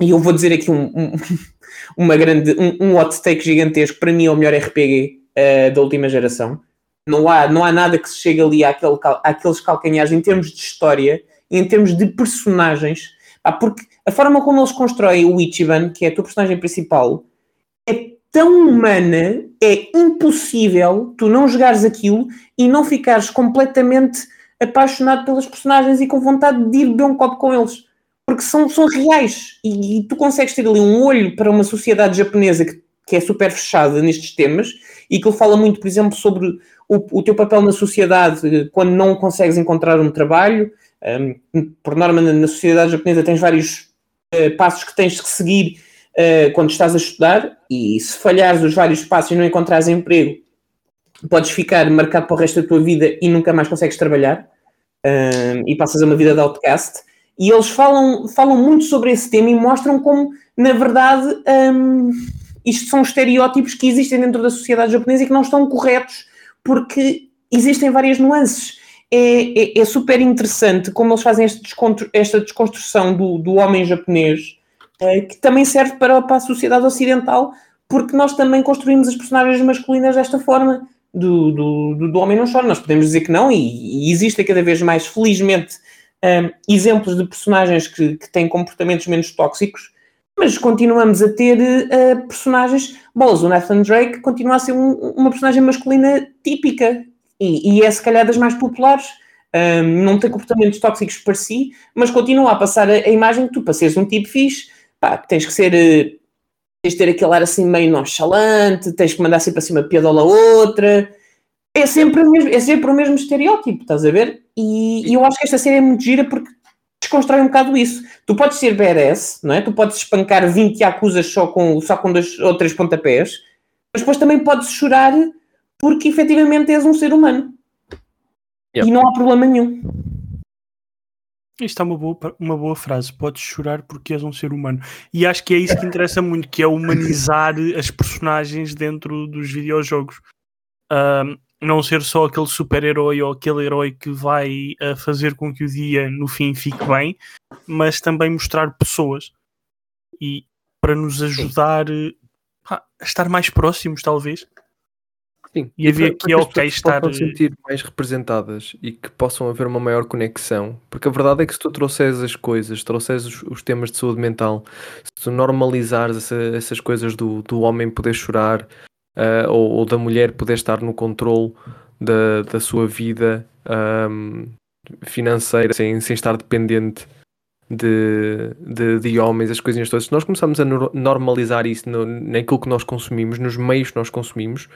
S2: e eu vou dizer aqui um, um uma grande, um, um hot take gigantesco. Para mim, é o melhor RPG uh, eh, da última geração. Não há, não há nada que se chegue ali àquele, àqueles calcanhares em termos de história, em termos de personagens. Ah, porque a forma como eles constroem o Ichiban, que é a tua personagem principal, é tão humana, é impossível tu não jogares aquilo e não ficares completamente apaixonado pelas personagens e com vontade de ir beber um copo com eles. Porque são, são reais. E, e tu consegues ter ali um olho para uma sociedade japonesa que, que é super fechada nestes temas e que ele fala muito, por exemplo, sobre o, o teu papel na sociedade quando não consegues encontrar um trabalho, Um, por norma, na, sociedade japonesa tens vários uh, passos que tens que seguir uh, quando estás a estudar e se falhares os vários passos e não encontrares emprego, podes ficar marcado para o resto da tua vida e nunca mais consegues trabalhar um, e passas a uma vida de outcast. E eles falam, falam muito sobre esse tema e mostram como, na verdade, um, isto são estereótipos que existem dentro da sociedade japonesa e que não estão corretos porque existem várias nuances. É, é, é super interessante como eles fazem esta desconstrução do, do homem japonês, é, que também serve para, para a sociedade ocidental, porque nós também construímos as personagens masculinas desta forma. Do, do, do, homem não chora, nós podemos dizer que não, e, e existem cada vez mais, felizmente, um, exemplos de personagens que, que têm comportamentos menos tóxicos, mas continuamos a ter uh, personagens. Bolas, o Nathan Drake continua a ser um, uma personagem masculina típica e, e, é se calhar das mais populares. Um, não tem comportamentos tóxicos para si, mas continua a passar a, a imagem que tu, para seres um tipo fixe, pá, tens que ser. Uh, tens de ter aquele ar assim meio nonchalante, tens que mandar sempre assim uma piadola a outra. É sempre, o mesmo, é sempre o mesmo estereótipo, estás a ver? E, e eu acho que esta série é muito gira porque desconstrói um bocado isso. Tu podes ser badass, não é? Tu podes espancar 20 acusas só com, só com dois ou três pontapés, mas depois também podes chorar porque efetivamente és um ser humano. Yep. E não há problema nenhum.
S1: Isto é uma boa, uma boa frase. Podes chorar porque és um ser humano. E acho que é isso que interessa muito, que é humanizar as personagens dentro dos videojogos. Um, não ser só aquele super-herói ou aquele herói que vai uh, fazer com que o dia no fim fique bem, mas também mostrar pessoas e para nos ajudar uh, a estar mais próximos, talvez.
S4: Sim, e a ver que é ok estar. Possam sentir mais representadas e que possam haver uma maior conexão, porque a verdade é que se tu trouxeres as coisas, trouxeres os, os temas de saúde mental, se tu normalizares essa, essas coisas do, do homem poder chorar, uh, ou, ou, da mulher poder estar no controle da, da sua vida um, financeira sem, sem estar dependente de, de, de, homens, as coisinhas todas. Se nós começamos a normalizar isso no, naquilo que nós consumimos, nos meios que nós consumimos,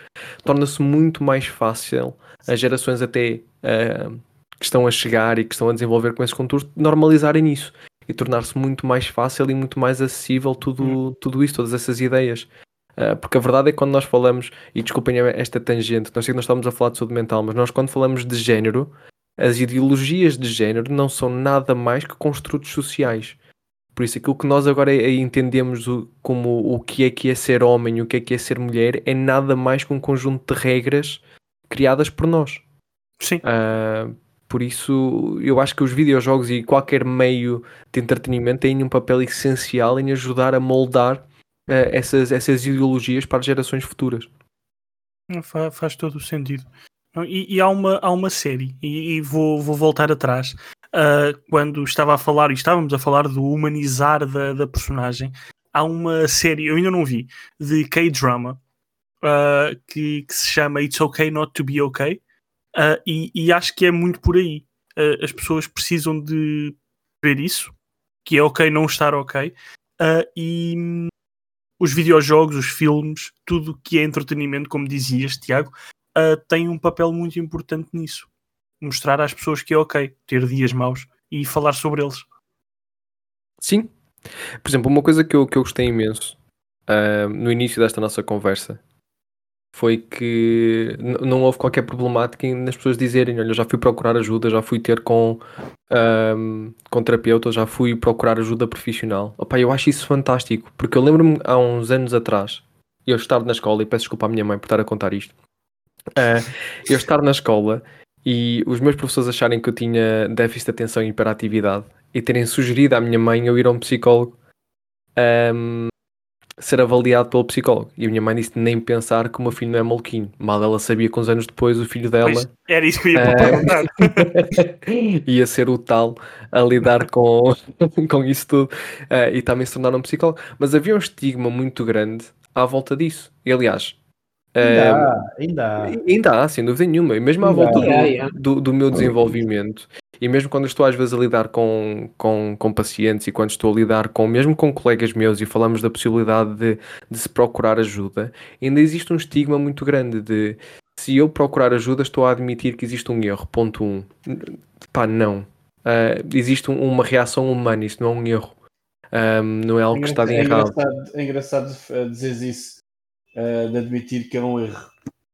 S4: torna-se muito mais fácil as gerações até uh, que estão a chegar e que estão a desenvolver com esses contornos normalizarem isso e tornar-se muito mais fácil e muito mais acessível tudo, hum. tudo isso, todas essas ideias. Uh, porque a verdade é que quando nós falamos, e desculpem esta tangente, não sei que nós estamos a falar de saúde mental, mas nós quando falamos de género, as ideologias de género não são nada mais que construtos sociais. Por isso, aquilo que nós agora entendemos como o que é que é ser homem e o que é que é ser mulher é nada mais que um conjunto de regras criadas por nós.
S1: Sim.
S4: Uh, por isso, eu acho que os videojogos e qualquer meio de entretenimento têm um papel essencial em ajudar a moldar uh, essas, essas ideologias para as gerações futuras.
S1: Faz, faz todo o sentido. E, e, há, uma, há uma série, e, e vou, vou voltar atrás, uh, quando estava a falar, e estávamos a falar do humanizar da, da personagem, há uma série, eu ainda não vi, de K-drama, uh, que, que, se chama It's Okay Not to Be Okay, uh, e, e, acho que é muito por aí. as pessoas precisam de ver isso, que é ok não estar ok, e os videojogos, os filmes, tudo que é entretenimento, como dizias, Tiago, uh, tem um papel muito importante nisso. Mostrar às pessoas que é ok ter dias maus e falar sobre eles.
S4: Sim. Por exemplo, uma coisa que eu, que eu gostei imenso uh, no início desta nossa conversa foi que não houve qualquer problemática em as pessoas dizerem: Olha, já fui procurar ajuda, já fui ter com, um, com terapeuta, já fui procurar ajuda profissional. Opa, eu acho isso fantástico, porque eu lembro-me há uns anos atrás, eu estar na escola, e peço desculpa à minha mãe por estar a contar isto, uh, eu estar na escola e os meus professores acharem que eu tinha déficit de atenção e hiperatividade e terem sugerido à minha mãe eu ir a um psicólogo. Um, ser avaliado pelo psicólogo. E a minha mãe disse nem pensar que o meu filho não é maluquinho. Mal ela sabia que uns anos depois o filho dela. Pois,
S1: era isso que eu ia uh, perguntar.
S4: ia ser o tal a lidar com, com isso tudo uh, e também se tornar um psicólogo. Mas havia um estigma muito grande à volta disso. E aliás.
S3: Ainda, há, ainda há.
S4: Ainda há, sem dúvida nenhuma. E mesmo à volta do, do, do meu desenvolvimento, e mesmo quando estou às vezes a lidar com, com, com pacientes e quando estou a lidar com mesmo com colegas meus e falamos da possibilidade de, de se procurar ajuda, ainda existe um estigma muito grande de se eu procurar ajuda estou a admitir que existe um erro, ponto um. Pá, não. uh, existe um, uma reação humana, isso não é um erro. Um, não é algo é que está de
S3: é
S4: errado.
S3: Engraçado, é engraçado dizer isso, uh, de admitir que é um erro.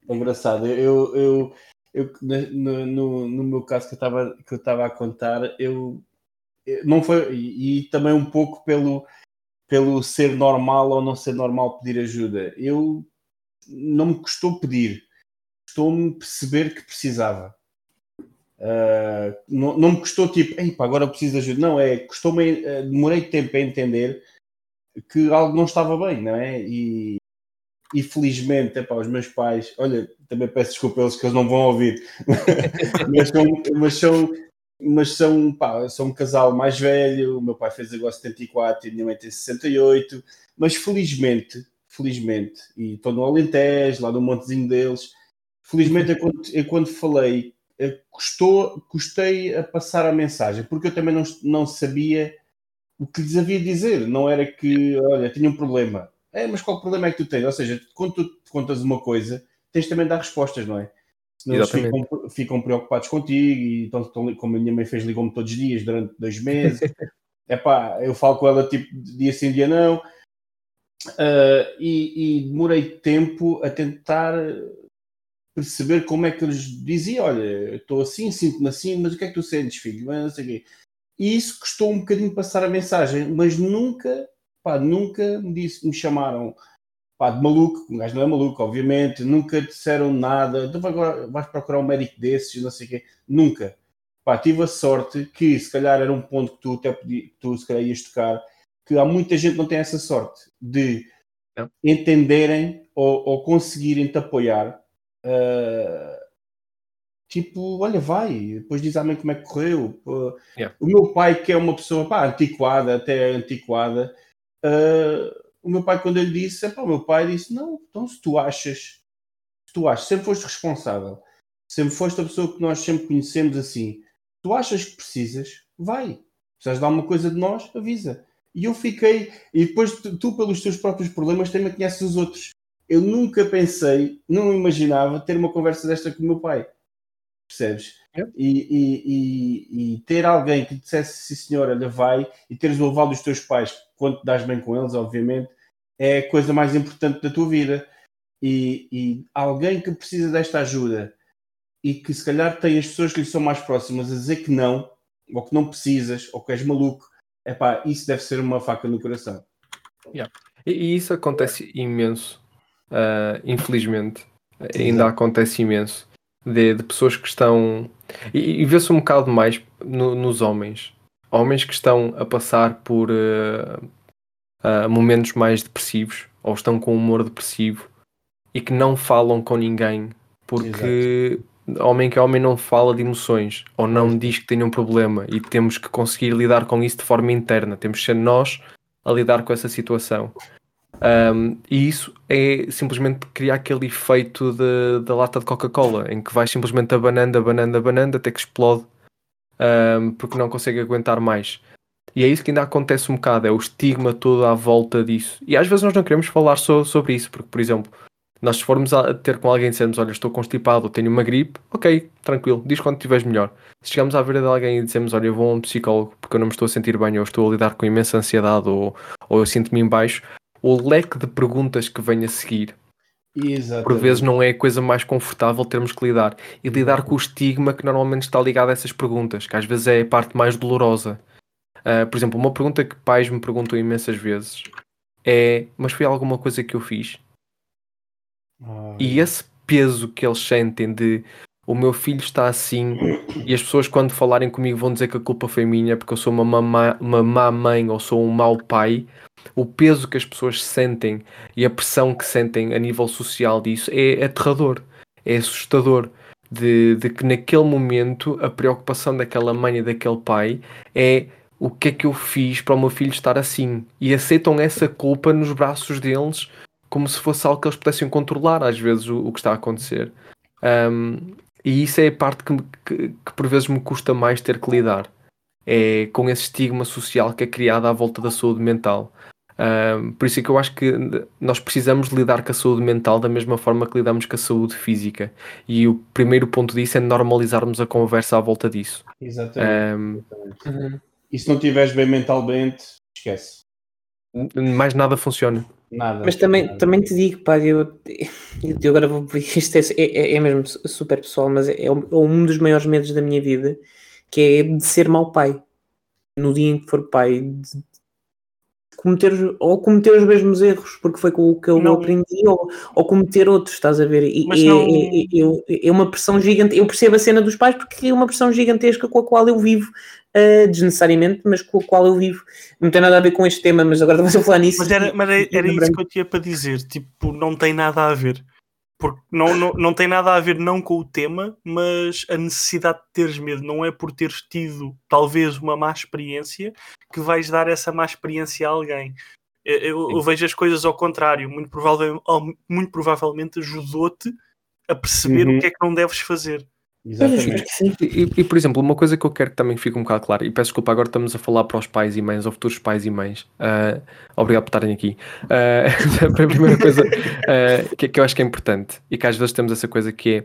S3: É engraçado. Eu, eu, eu no, no, no meu caso que eu estava a contar, eu não foi e, e, também um pouco pelo pelo ser normal ou não ser normal pedir ajuda. Eu não me custou pedir, custou-me perceber que precisava. Uh, não, não me custou tipo, Ei, pá, agora preciso de ajuda. Não, é, custou-me, uh, demorei tempo a entender que algo não estava bem, não é? E, e felizmente, epá, os meus pais, olha, também peço desculpa eles que eles não vão ouvir, mas são, mas são, mas são, pá, são um casal mais velho, o meu pai fez agora 74 e a minha mãe tem 68, mas felizmente, felizmente, e estou no Alentejo, lá no montezinho deles, felizmente eu quando, eu quando falei eh, custou, custei a passar a mensagem, porque eu também não, não sabia o que lhes havia de dizer. Não era que, olha, tinha um problema. É, mas qual problema é que tu tens? Ou seja, quando tu contas uma coisa, tens também de dar respostas, não é? Senão eles ficam, ficam, preocupados contigo e então, como a minha mãe fez, ligou-me todos os dias durante dois meses. é pá, eu falo com ela tipo dia sim, dia não. Uh, e, e demorei tempo a tentar perceber como é que eles diziam, olha, estou assim, sinto-me assim, mas o que é que tu sentes, filho? Mas não sei quê. E isso custou um bocadinho passar a mensagem, mas nunca, pá, nunca me, disse, me chamaram pá, de maluco, um gajo não é maluco, obviamente, nunca disseram nada, então agora vais procurar um médico desses, não sei o quê, nunca. Pá, tive a sorte que se calhar era um ponto que tu até tu se calhar ias tocar, que há muita gente que não tem essa sorte de não. entenderem ou, ou conseguirem te apoiar Uh, tipo, olha, vai, depois diz à mãe como é que correu. Yeah. O meu pai, que é uma pessoa pá, antiquada, até antiquada, uh, o meu pai, quando ele disse, pá, o meu pai disse: Não, então se tu achas, se tu achas, sempre foste responsável, sempre foste a pessoa que nós sempre conhecemos assim, tu achas que precisas, vai. Precisas dar uma coisa de nós, avisa. E eu fiquei, e depois tu, tu pelos teus próprios problemas, também conheces os outros eu nunca pensei, não imaginava ter uma conversa desta com o meu pai. Percebes? E, e, e, ter alguém que dissesse sim senhor, olha, vai, e teres o aval dos teus pais, quando te dás bem com eles, obviamente, é a coisa mais importante da tua vida. E, e alguém que precisa desta ajuda e que se calhar tem as pessoas que lhe são mais próximas a dizer que não, ou que não precisas, ou que és maluco, é pá, isso deve ser uma faca no coração.
S4: Yeah. E, e isso acontece imenso uh, infelizmente, ainda acontece imenso, de, de, pessoas que estão. E, e vê-se um bocado mais no, nos homens. Homens que estão a passar por uh, uh, momentos mais depressivos ou estão com humor depressivo e que não falam com ninguém porque Exato. homem que é homem não fala de emoções ou não diz que tem um problema e temos que conseguir lidar com isso de forma interna. Temos que ser nós a lidar com essa situação. Um, e isso é simplesmente criar aquele efeito da lata de Coca-Cola, em que vai simplesmente abanando, abanando, abanando até que explode, um, porque não consegue aguentar mais. E é isso que ainda acontece um bocado, é o estigma todo à volta disso. E às vezes nós não queremos falar so sobre isso, porque, por exemplo, nós se formos a ter com alguém e dissermos, olha, estou constipado, tenho uma gripe, ok, tranquilo, diz quando estiveres melhor. Se chegamos à beira de alguém e dizemos, olha, eu vou a um psicólogo porque eu não me estou a sentir bem, ou estou a lidar com imensa ansiedade, ou, ou eu sinto-me em baixo, o leque de perguntas que vem a seguir Exatamente. por vezes não é a coisa mais confortável termos que lidar e lidar com o estigma que normalmente está ligado a essas perguntas, que às vezes é a parte mais dolorosa. Uh, por exemplo, uma pergunta que pais me perguntam imensas vezes é: Mas foi alguma coisa que eu fiz? Ai. E esse peso que eles sentem de o meu filho está assim e as pessoas quando falarem comigo vão dizer que a culpa foi minha porque eu sou uma, mamá, uma má mãe ou sou um mau pai o peso que as pessoas sentem e a pressão que sentem a nível social disso é aterrador, é assustador. De, de que naquele momento a preocupação daquela mãe e daquele pai é o que é que eu fiz para o meu filho estar assim? E aceitam essa culpa nos braços deles como se fosse algo que eles pudessem controlar às vezes o, o que está a acontecer. Um, e isso é a parte que, que, que, por vezes me custa mais ter que lidar. É com esse estigma social que é criado à volta da saúde mental Uh, por isso é que eu acho que nós precisamos lidar com a saúde mental da mesma forma que lidamos com a saúde física. E o primeiro ponto disso é normalizarmos a conversa à volta disso.
S3: Exatamente. exatamente. E se não estiveres bem mentalmente, esquece.
S4: Mais nada funciona.
S2: Nada. Mas também, nada. também te digo, pá, eu, eu agora vou. Isto é, é, é mesmo super pessoal, mas é, é um dos maiores medos da minha vida que é de ser mau pai. No dia em que for pai, de cometer, ou cometer os mesmos erros, porque foi com o que eu não. aprendi, ou, ou cometer outros, estás a ver? E, é, não... é, é, é, uma pressão gigante. Eu percebo a cena dos pais porque é uma pressão gigantesca com a qual eu vivo, uh, desnecessariamente, mas com a qual eu vivo. Não tem nada a ver com este tema, mas agora estamos a falar nisso.
S1: Mas era, mas era, era isso que eu tinha para dizer, tipo, não tem nada a ver porque não, não, não tem nada a ver não com o tema, mas a necessidade de teres medo não é por teres tido talvez uma má experiência que vais dar essa má experiência a alguém. Eu, eu vejo as coisas ao contrário, muito, provável, muito provavelmente ajudou-te a perceber uhum. o que é que não deves fazer.
S4: Exatamente. E, e, por exemplo, uma coisa que eu quero que também fique um bocado claro, e peço desculpa, agora estamos a falar para os pais e mães, ou futuros pais e mães. Uh, obrigado por estarem aqui. Uh, a primeira coisa uh, que, que, eu acho que é importante, e que às vezes temos essa coisa que é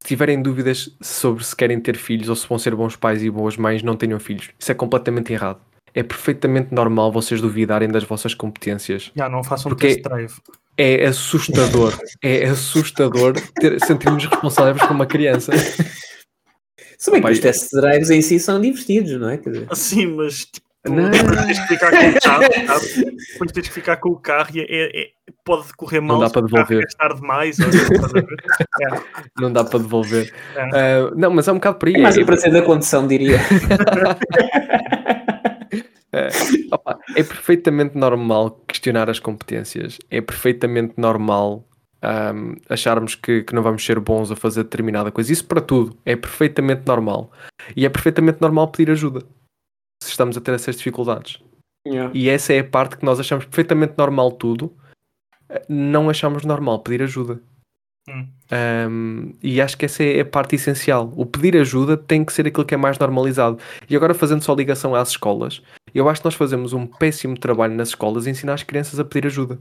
S4: se tiverem dúvidas sobre se querem ter filhos ou se vão ser bons pais e boas mães, não tenham filhos. Isso é completamente errado. É perfeitamente normal vocês duvidarem das vossas competências.
S1: Já, não façam test drive
S4: é assustador. é assustador ter, sentirmos responsáveis por uma criança.
S2: Se bem que os test drives em si são divertidos, não é? Quer
S1: dizer... Sim, mas tipo, não. tens que ficar com o carro, depois tens que ficar com o carro e é, é, pode correr mal.
S4: Não dá para devolver.
S1: gastar demais.
S4: é. Não dá para devolver. Uh, não, mas é um bocado por aí.
S2: É mais o prazer da condução, diria.
S4: É, opa, é perfeitamente normal questionar as competências. É perfeitamente normal um, acharmos que, que, não vamos ser bons a fazer determinada coisa. Isso para tudo. É perfeitamente normal. E é perfeitamente normal pedir ajuda se estamos a ter essas dificuldades. Yeah. E essa é a parte que nós achamos perfeitamente normal tudo. Não achamos normal pedir ajuda. Hum. Um, e acho que essa é a parte essencial. O pedir ajuda tem que ser aquilo que é mais normalizado. E agora, fazendo só ligação às escolas, eu acho que nós fazemos um péssimo trabalho nas escolas a ensinar as crianças a pedir ajuda.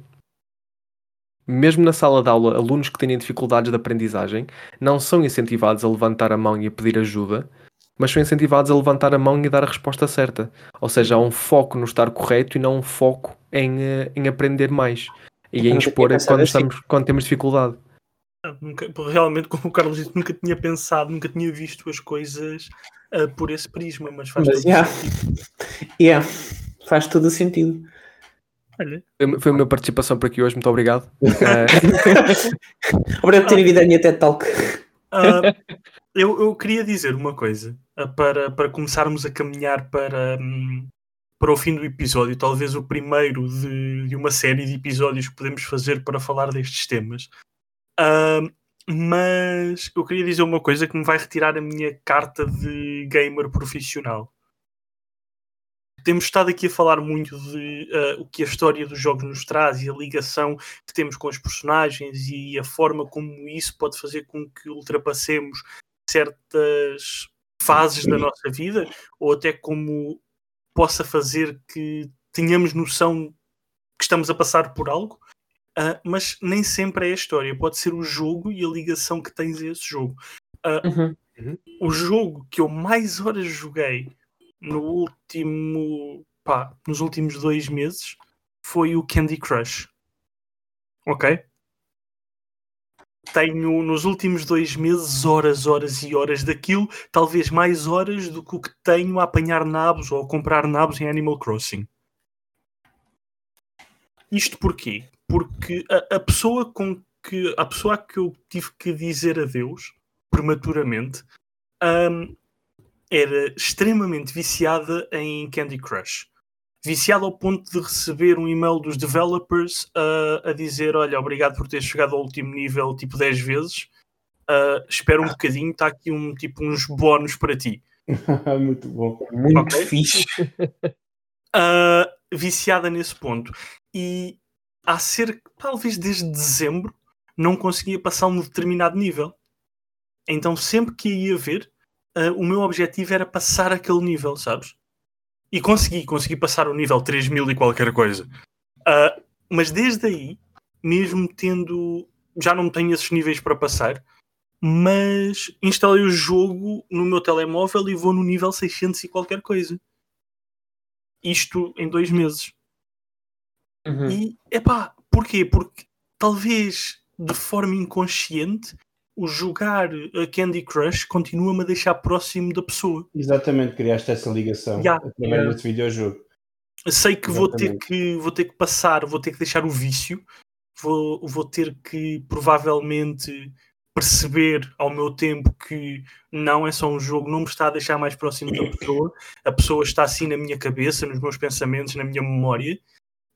S4: Mesmo na sala de aula, alunos que têm dificuldades de aprendizagem não são incentivados a levantar a mão e a pedir ajuda, mas são incentivados a levantar a mão e a dar a resposta certa. Ou seja, há um foco no estar correto e não um foco em, eh, em aprender mais e em expor quando, estamos, quando temos dificuldade.
S1: Nunca, realmente, como o Carlos disse, nunca tinha pensado, nunca tinha visto as coisas uh, por esse prisma, mas faz mas, todo yeah. sentido.
S2: Yeah. Faz todo o sentido.
S4: Olha. Foi a minha participação por aqui hoje, muito obrigado. uh...
S2: obrigado por terem vindo a minha TED Talk.
S1: Uh, eu, eu, queria dizer uma coisa uh, para, para começarmos a caminhar para, um, para o fim do episódio, talvez o primeiro de, de, uma série de episódios que podemos fazer para falar destes temas. Uh, mas eu queria dizer uma coisa que me vai retirar a minha carta de gamer profissional. Temos estado aqui a falar muito de uh, o que a história dos jogos nos traz e a ligação que temos com os personagens e a forma como isso pode fazer com que ultrapassemos certas fases da nossa vida ou até como possa fazer que tenhamos noção que estamos a passar por algo. Uh, mas nem sempre é a história, pode ser o jogo e a ligação que tens a esse jogo. Uh, uhum. Uhum. O jogo que eu mais horas joguei no último pá, nos últimos dois meses foi o Candy Crush. Ok? Tenho nos últimos dois meses horas, horas e horas daquilo, talvez mais horas do que o que tenho a apanhar nabos ou a comprar nabos em Animal Crossing. Isto porquê? Porque a, a, pessoa com que a pessoa que eu tive que dizer adeus prematuramente um, era extremamente viciada em Candy Crush. Viciada ao ponto de receber um e-mail dos developers uh, a dizer: Olha, obrigado por ter chegado ao último nível tipo 10 vezes. Uh, espera um bocadinho, está aqui um, tipo, uns bónus para ti.
S3: Muito bom.
S2: Muito okay? fixe.
S1: Uh, viciada nesse ponto. E há cerca, talvez desde dezembro, não conseguia passar um determinado nível. Então sempre que ia ver, uh, o meu objetivo era passar aquele nível, sabes? E consegui, consegui passar o nível 3000 e qualquer coisa. Uh, mas desde aí, mesmo tendo. Já não tenho esses níveis para passar, mas instalei o jogo no meu telemóvel e vou no nível 600 e qualquer coisa. Isto em dois meses. Uhum. E, epá, porquê? Porque talvez de forma inconsciente o jogar a Candy Crush continua-me a deixar próximo da pessoa.
S3: Exatamente, criaste essa ligação yeah. através yeah. desse videojogo.
S1: Sei que vou ter que vou ter que passar, vou ter que deixar o vício, vou, vou ter que provavelmente perceber ao meu tempo que não é só um jogo, não me está a deixar mais próximo da pessoa, a pessoa está assim na minha cabeça, nos meus pensamentos, na minha memória,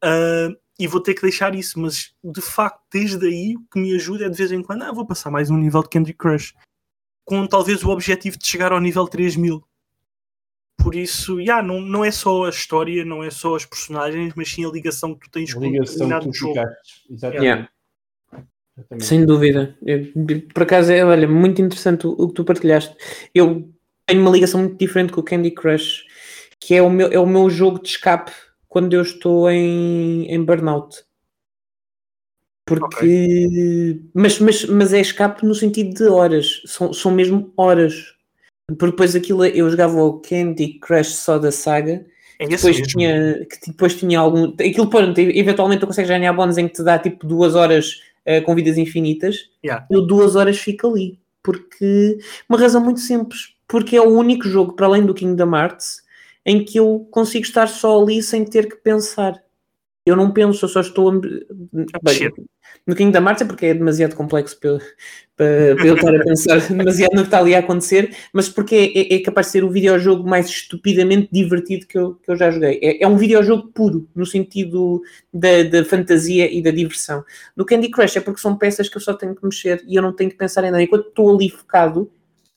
S1: uh, e vou ter que deixar isso, mas de facto, desde aí, o que me ajuda é de vez em quando, ah, vou passar mais um nível de Candy Crush, com talvez o objetivo de chegar ao nível 3000. Por isso, yeah, não, não é só a história, não é só as personagens, mas sim a ligação que tu tens com o determinado jogo.
S2: Exatamente. Yeah. Sem dúvida. Eu, por acaso, é olha, muito interessante o, o, que tu partilhaste. Eu tenho uma ligação muito diferente com o Candy Crush, que é o meu, é o meu jogo de escape quando eu estou em, em burnout. Porque. Okay. Mas, mas, mas é escape no sentido de horas. São, são mesmo horas. Porque depois aquilo eu jogava o Candy Crush só da saga. É depois tinha, que depois tinha algum. Aquilo, pronto, eventualmente tu consegues ganhar bónus em que te dá tipo duas horas uh, com vidas infinitas,
S1: yeah.
S2: eu duas horas fico ali. Porque uma razão muito simples, porque é o único jogo, para além do Kingdom Hearts, em que eu consigo estar só ali sem ter que pensar. Eu não penso, eu só estou a... Bem, no Kingdom Hearts é porque é demasiado complexo para, para, para eu estar a pensar demasiado no que está ali a acontecer, mas porque é, é, é, capaz de ser o videojogo mais estupidamente divertido que eu, que eu já joguei. É, é um videojogo puro, no sentido da, da fantasia e da diversão. No Candy Crush é porque são peças que eu só tenho que mexer e eu não tenho que pensar em nada. Enquanto estou ali focado,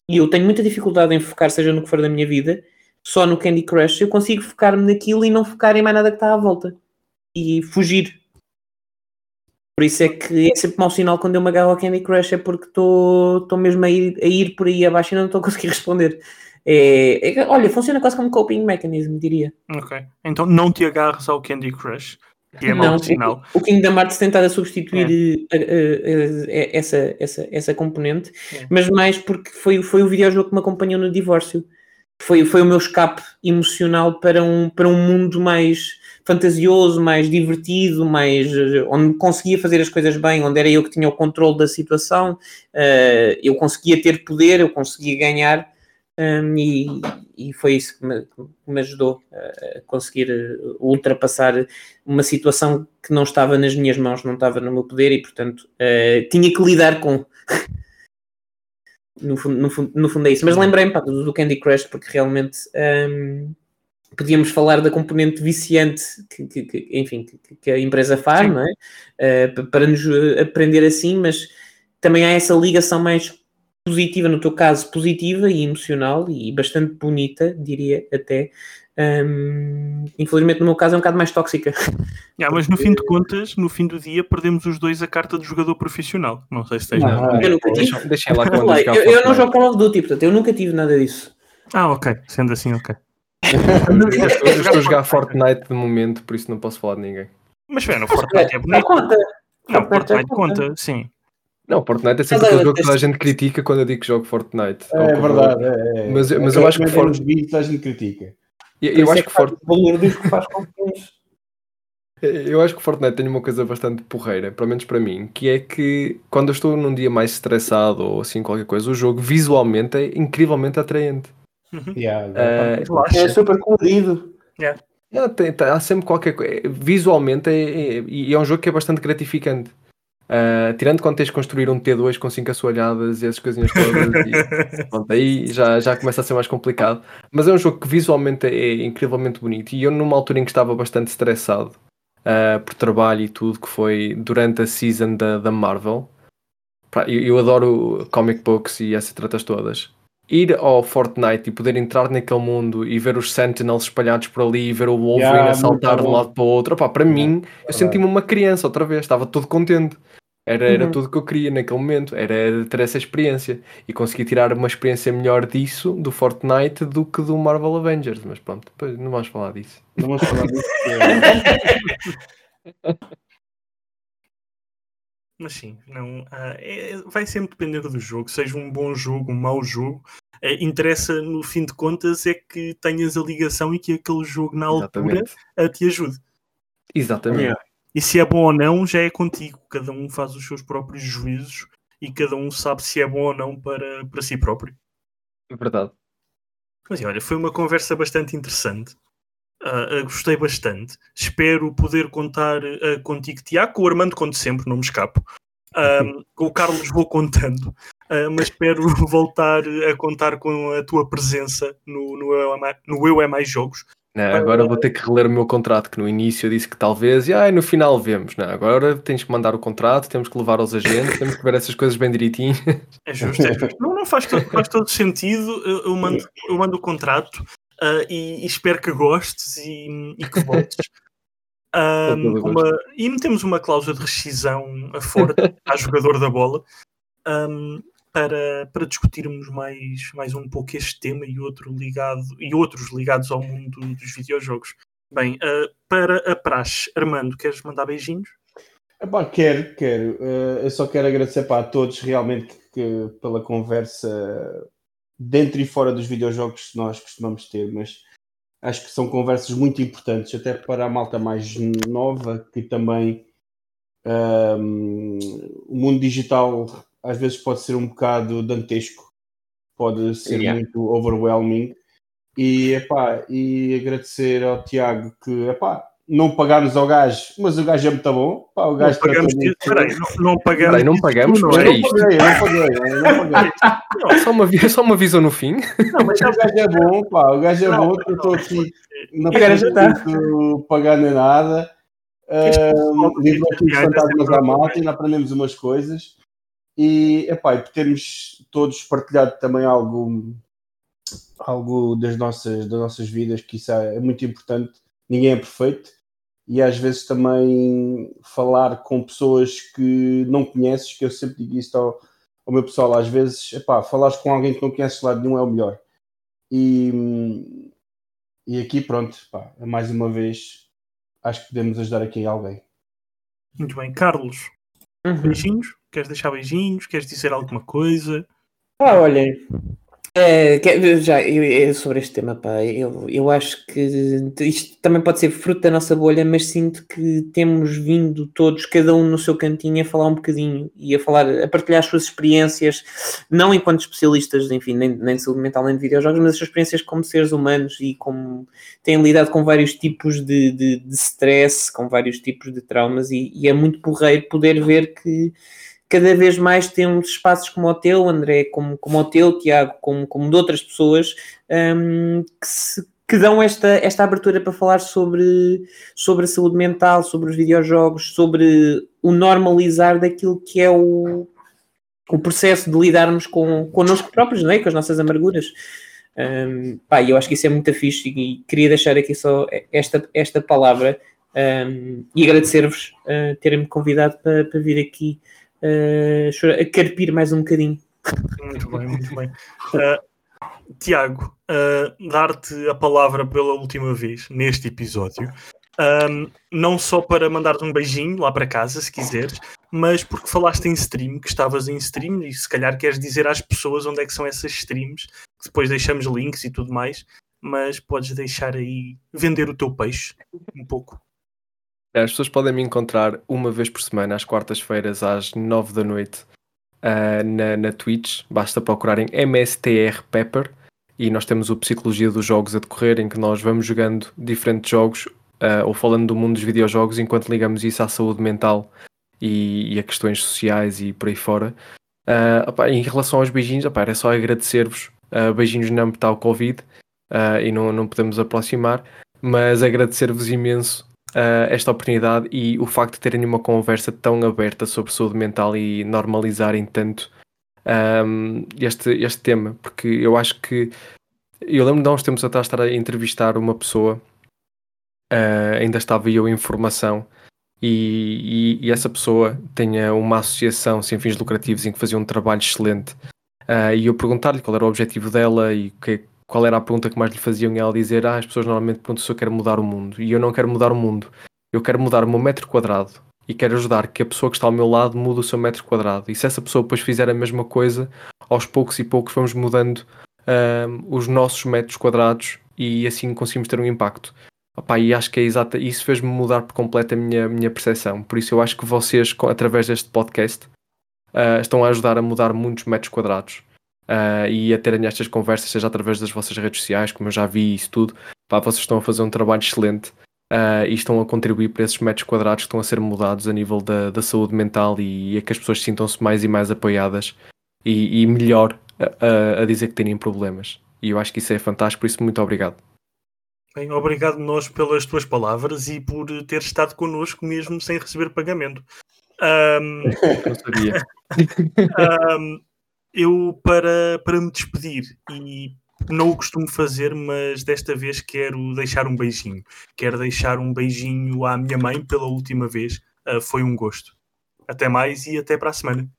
S2: e eu tenho muita dificuldade em focar, seja no que for da minha vida, só no Candy Crush, eu consigo focar-me naquilo e não focar em mais nada que está à volta. E fugir por isso é que é sempre mau sinal quando eu me agarro ao Candy Crush, é porque estou mesmo a ir, a ir por aí abaixo e não estou a conseguir responder. É, é, olha, funciona quase como coping mechanism, diria.
S1: Ok. Então não te agarres ao Candy Crush. Que é mau sinal.
S2: O, o Kingdom Hearts tentar substituir é. a, a, a, essa, essa, essa componente, é. mas mais porque foi, foi o videojogo que me acompanhou no divórcio. Foi, foi o meu escape emocional para um, para um mundo mais fantasioso, mais divertido, mais onde conseguia fazer as coisas bem, onde era eu que tinha o controle da situação, uh, eu conseguia ter poder, eu conseguia ganhar. Um, e, e, foi isso que me, que me, ajudou a conseguir ultrapassar uma situação que não estava nas minhas mãos, não estava no meu poder e, portanto, uh, tinha que lidar com. No, fundo, no, fundo, no fundo é isso. Mas lembrei-me do, do Candy Crush porque realmente um, podíamos falar da componente viciante que, que, que enfim, que, que, a empresa faz, não é? Uh, para nos aprender assim, mas também há essa ligação mais positiva, no teu caso, positiva e emocional e bastante bonita, diria até. Um, infelizmente, no meu caso, é um bocado mais tóxica.
S1: Yeah, mas no fim de contas, no fim do dia, perdemos os dois a carta de jogador profissional. Não sei se tens nada.
S2: Eu nunca tive. Deixa, deixa lá eu, eu não jogo Call of Duty, portanto, eu nunca tive nada disso.
S1: Ah, ok. Sendo assim, ok
S4: eu estou a jogar Fortnite de momento, por isso não posso falar de ninguém.
S1: Mas bem, no Fortnite é bonito.
S2: Conta.
S1: Não, Fortnite conta, sim.
S4: Não, Fortnite é sempre aquele jogo que toda a gente critica quando eu digo que jogo Fortnite.
S3: É, é verdade. É,
S4: é. Mas, mas eu acho que
S3: Fortnite a gente critica.
S4: Eu, eu acho que Fortnite.
S2: valor diz que faz com
S4: Eu acho que Fortnite tem uma coisa bastante porreira, pelo menos para mim, que é que quando eu estou num dia mais estressado ou assim qualquer coisa, o jogo visualmente é incrivelmente atraente.
S3: Uhum. Yeah,
S2: uh, é super colorido.
S1: Yeah.
S4: Yeah, tem, tem, há sempre qualquer coisa. Visualmente é, é, e é um jogo que é bastante gratificante. Uh, tirando quando tens de construir um T2 com 5 assoalhadas e essas coisinhas todas, e, pronto, aí já, já começa a ser mais complicado. Mas é um jogo que visualmente é incrivelmente bonito. E eu, numa altura em que estava bastante estressado uh, por trabalho e tudo, que foi durante a season da, da Marvel, eu, eu adoro comic books e essas tratas todas ir ao Fortnite e poder entrar naquele mundo e ver os Sentinels espalhados por ali e ver o Wolverine yeah, a saltar de um lado para o outro, Opa, para mim, eu senti-me uma criança outra vez, estava todo contente. Era, era uhum. tudo que eu queria naquele momento, era ter essa experiência e consegui tirar uma experiência melhor disso, do Fortnite, do que do Marvel Avengers. Mas pronto, depois não vamos falar disso.
S3: Não vamos falar disso.
S1: Mas sim, não, uh, é, vai sempre depender do jogo, seja um bom jogo, um mau jogo. Uh, interessa, no fim de contas, é que tenhas a ligação e que aquele jogo na altura uh, te ajude.
S4: Exatamente.
S1: E se é bom ou não, já é contigo. Cada um faz os seus próprios juízos e cada um sabe se é bom ou não para, para si próprio.
S4: É verdade.
S1: Mas olha, foi uma conversa bastante interessante. Uh, uh, gostei bastante. Espero poder contar uh, contigo, Tiago, com o Armando conto sempre, não me escapo. com o Carlos vou contando, mas espero voltar a contar com a tua presença no, no, Eu, é Mais, no Eu É Mais Jogos.
S4: Não, agora vou ter que reler o meu contrato, que no início eu disse que talvez, e ah, no final vemos. Não, agora tens que mandar o contrato, temos que levar aos agentes, temos que ver essas coisas bem direitinho.
S1: É justo, é justo. Não, não faz, todo, faz todo sentido. Eu, mando, eu mando o contrato uh, e, e, espero que gostes e, e que voltes. Um, uma, e metemos uma cláusula de rescisão a forte a jogador da bola. Um, para, para discutirmos mais, mais um pouco este tema e, outro ligado, e outros ligados ao mundo dos videojogos. Bem, uh, para a praxe, Armando, queres mandar beijinhos?
S3: Epá, quero, quero. Uh, eu só quero agradecer para a todos realmente que, pela conversa dentro e fora dos videojogos que nós costumamos ter, mas acho que são conversas muito importantes, até para a malta mais nova, que também um, o mundo digital às vezes pode ser um bocado dantesco, pode ser yeah. muito overwhelming. E, epá, e agradecer ao Tiago que epá, não pagámos ao gajo, mas o gajo é muito bom. Pá, o gajo
S1: não pagamos isso, peraí, não, não pagamos.
S4: Peraí, não pagamos, não, é isto.
S3: Paguei, não paguei, não paguei.
S4: Não, só, uma, só uma visão no fim.
S3: Não, mas o gajo é bom, pá, o gajo é não, bom, eu estou aqui, não preciso pagar nem nada. Uh, livro aqui de fantasmas à ainda aprendemos umas coisas. E, epá, e por termos todos partilhado também algo, algo das, nossas, das nossas vidas, que isso é, é muito importante. Ninguém é perfeito. E às vezes também falar com pessoas que não conheces, que eu sempre digo isto ao, ao meu pessoal, às vezes, epá, falares com alguém que não conheces de lado nenhum é o melhor. E, e aqui, pronto, epá, mais uma vez, acho que podemos ajudar aqui alguém.
S1: Muito bem. Carlos, uhum. beijinhos? Queres deixar beijinhos? Queres dizer alguma coisa?
S2: Ah, olhem, é, já eu, sobre este tema, pá, eu, eu acho que isto também pode ser fruto da nossa bolha, mas sinto que temos vindo todos, cada um no seu cantinho, a falar um bocadinho e a falar, a partilhar as suas experiências, não enquanto especialistas, enfim, nem, nem de saúde mental nem de videojogos, mas as suas experiências como seres humanos e como têm lidado com vários tipos de, de, de stress, com vários tipos de traumas, e, e é muito porreiro poder ver que cada vez mais temos espaços como o teu, André, como, como o teu, Tiago, como, como de outras pessoas, um, que, se, que, dão esta, esta abertura para falar sobre, sobre a saúde mental, sobre os videojogos, sobre o normalizar daquilo que é o, o processo de lidarmos com, connosco próprios, não é? com as nossas amarguras. Um, pá, eu acho que isso é muito fixe e queria deixar aqui só esta, esta palavra um, e agradecer-vos uh, terem-me convidado para, para vir aqui uh, a carpir mais um bocadinho.
S1: Muito bem, muito bem. Uh, Tiago, uh, dar-te a palavra pela última vez neste episódio. Um, não só para mandar um beijinho lá para casa, se quiseres, mas porque falaste em stream, que estavas em stream e se calhar queres dizer às pessoas onde é que são essas streams, que depois deixamos links e tudo mais, mas podes deixar aí vender o teu peixe um pouco.
S4: As pessoas podem me encontrar uma vez por semana, às quartas-feiras, às nove da noite, uh, na, na Twitch. Basta procurarem MSTR Pepper e nós temos o Psicologia dos Jogos a decorrer, em que nós vamos jogando diferentes jogos uh, ou falando do mundo dos videojogos enquanto ligamos isso à saúde mental e, e a questões sociais e por aí fora. Uh, opa, em relação aos beijinhos, opa, era só agradecer-vos. Uh, beijinhos não está o Covid e não, não podemos aproximar, mas agradecer-vos imenso uh, esta oportunidade e o facto de terem uma conversa tão aberta sobre saúde mental e normalizarem tanto um, este, este tema, porque eu acho que eu lembro de há uns tempos atrás estar a entrevistar uma pessoa, uh, ainda estava eu em formação, e, e, e, essa pessoa tinha uma associação sem fins lucrativos em que fazia um trabalho excelente. Uh, e eu perguntar-lhe qual era o objetivo dela e que, qual era a pergunta que mais lhe faziam e ela dizer, ah, as pessoas normalmente perguntam se eu quero mudar o mundo. E eu não quero mudar o mundo. Eu quero mudar o meu metro quadrado e quero ajudar que a pessoa que está ao meu lado mude o seu metro quadrado. E se essa pessoa depois fizer a mesma coisa, aos poucos e poucos vamos mudando um, os nossos metros quadrados e assim conseguimos ter um impacto. Opa, e acho que é exato, isso fez-me mudar por completo a minha, minha percepção. Por isso eu acho que vocês, através deste podcast, uh, estão a ajudar a mudar muitos metros quadrados. Uh, e a terem estas conversas, seja através das vossas redes sociais, como eu já vi isso tudo, pá, vocês estão a fazer um trabalho excelente uh, e estão a contribuir para esses metros quadrados que estão a ser mudados a nível da, da saúde mental e, e a que as pessoas sintam-se mais e mais apoiadas e, e melhor a, a, dizer que têm problemas. E eu acho que isso é fantástico, por isso muito obrigado.
S1: Bem, obrigado nós pelas tuas palavras e por ter estado connosco mesmo sem receber pagamento. Um,
S4: Não sabia.
S1: um, eu, para, para me despedir, e não o costumo fazer, mas desta vez quero deixar um beijinho. Quero deixar um beijinho à minha mãe pela última vez. Uh, foi um gosto. Até mais e até para a semana.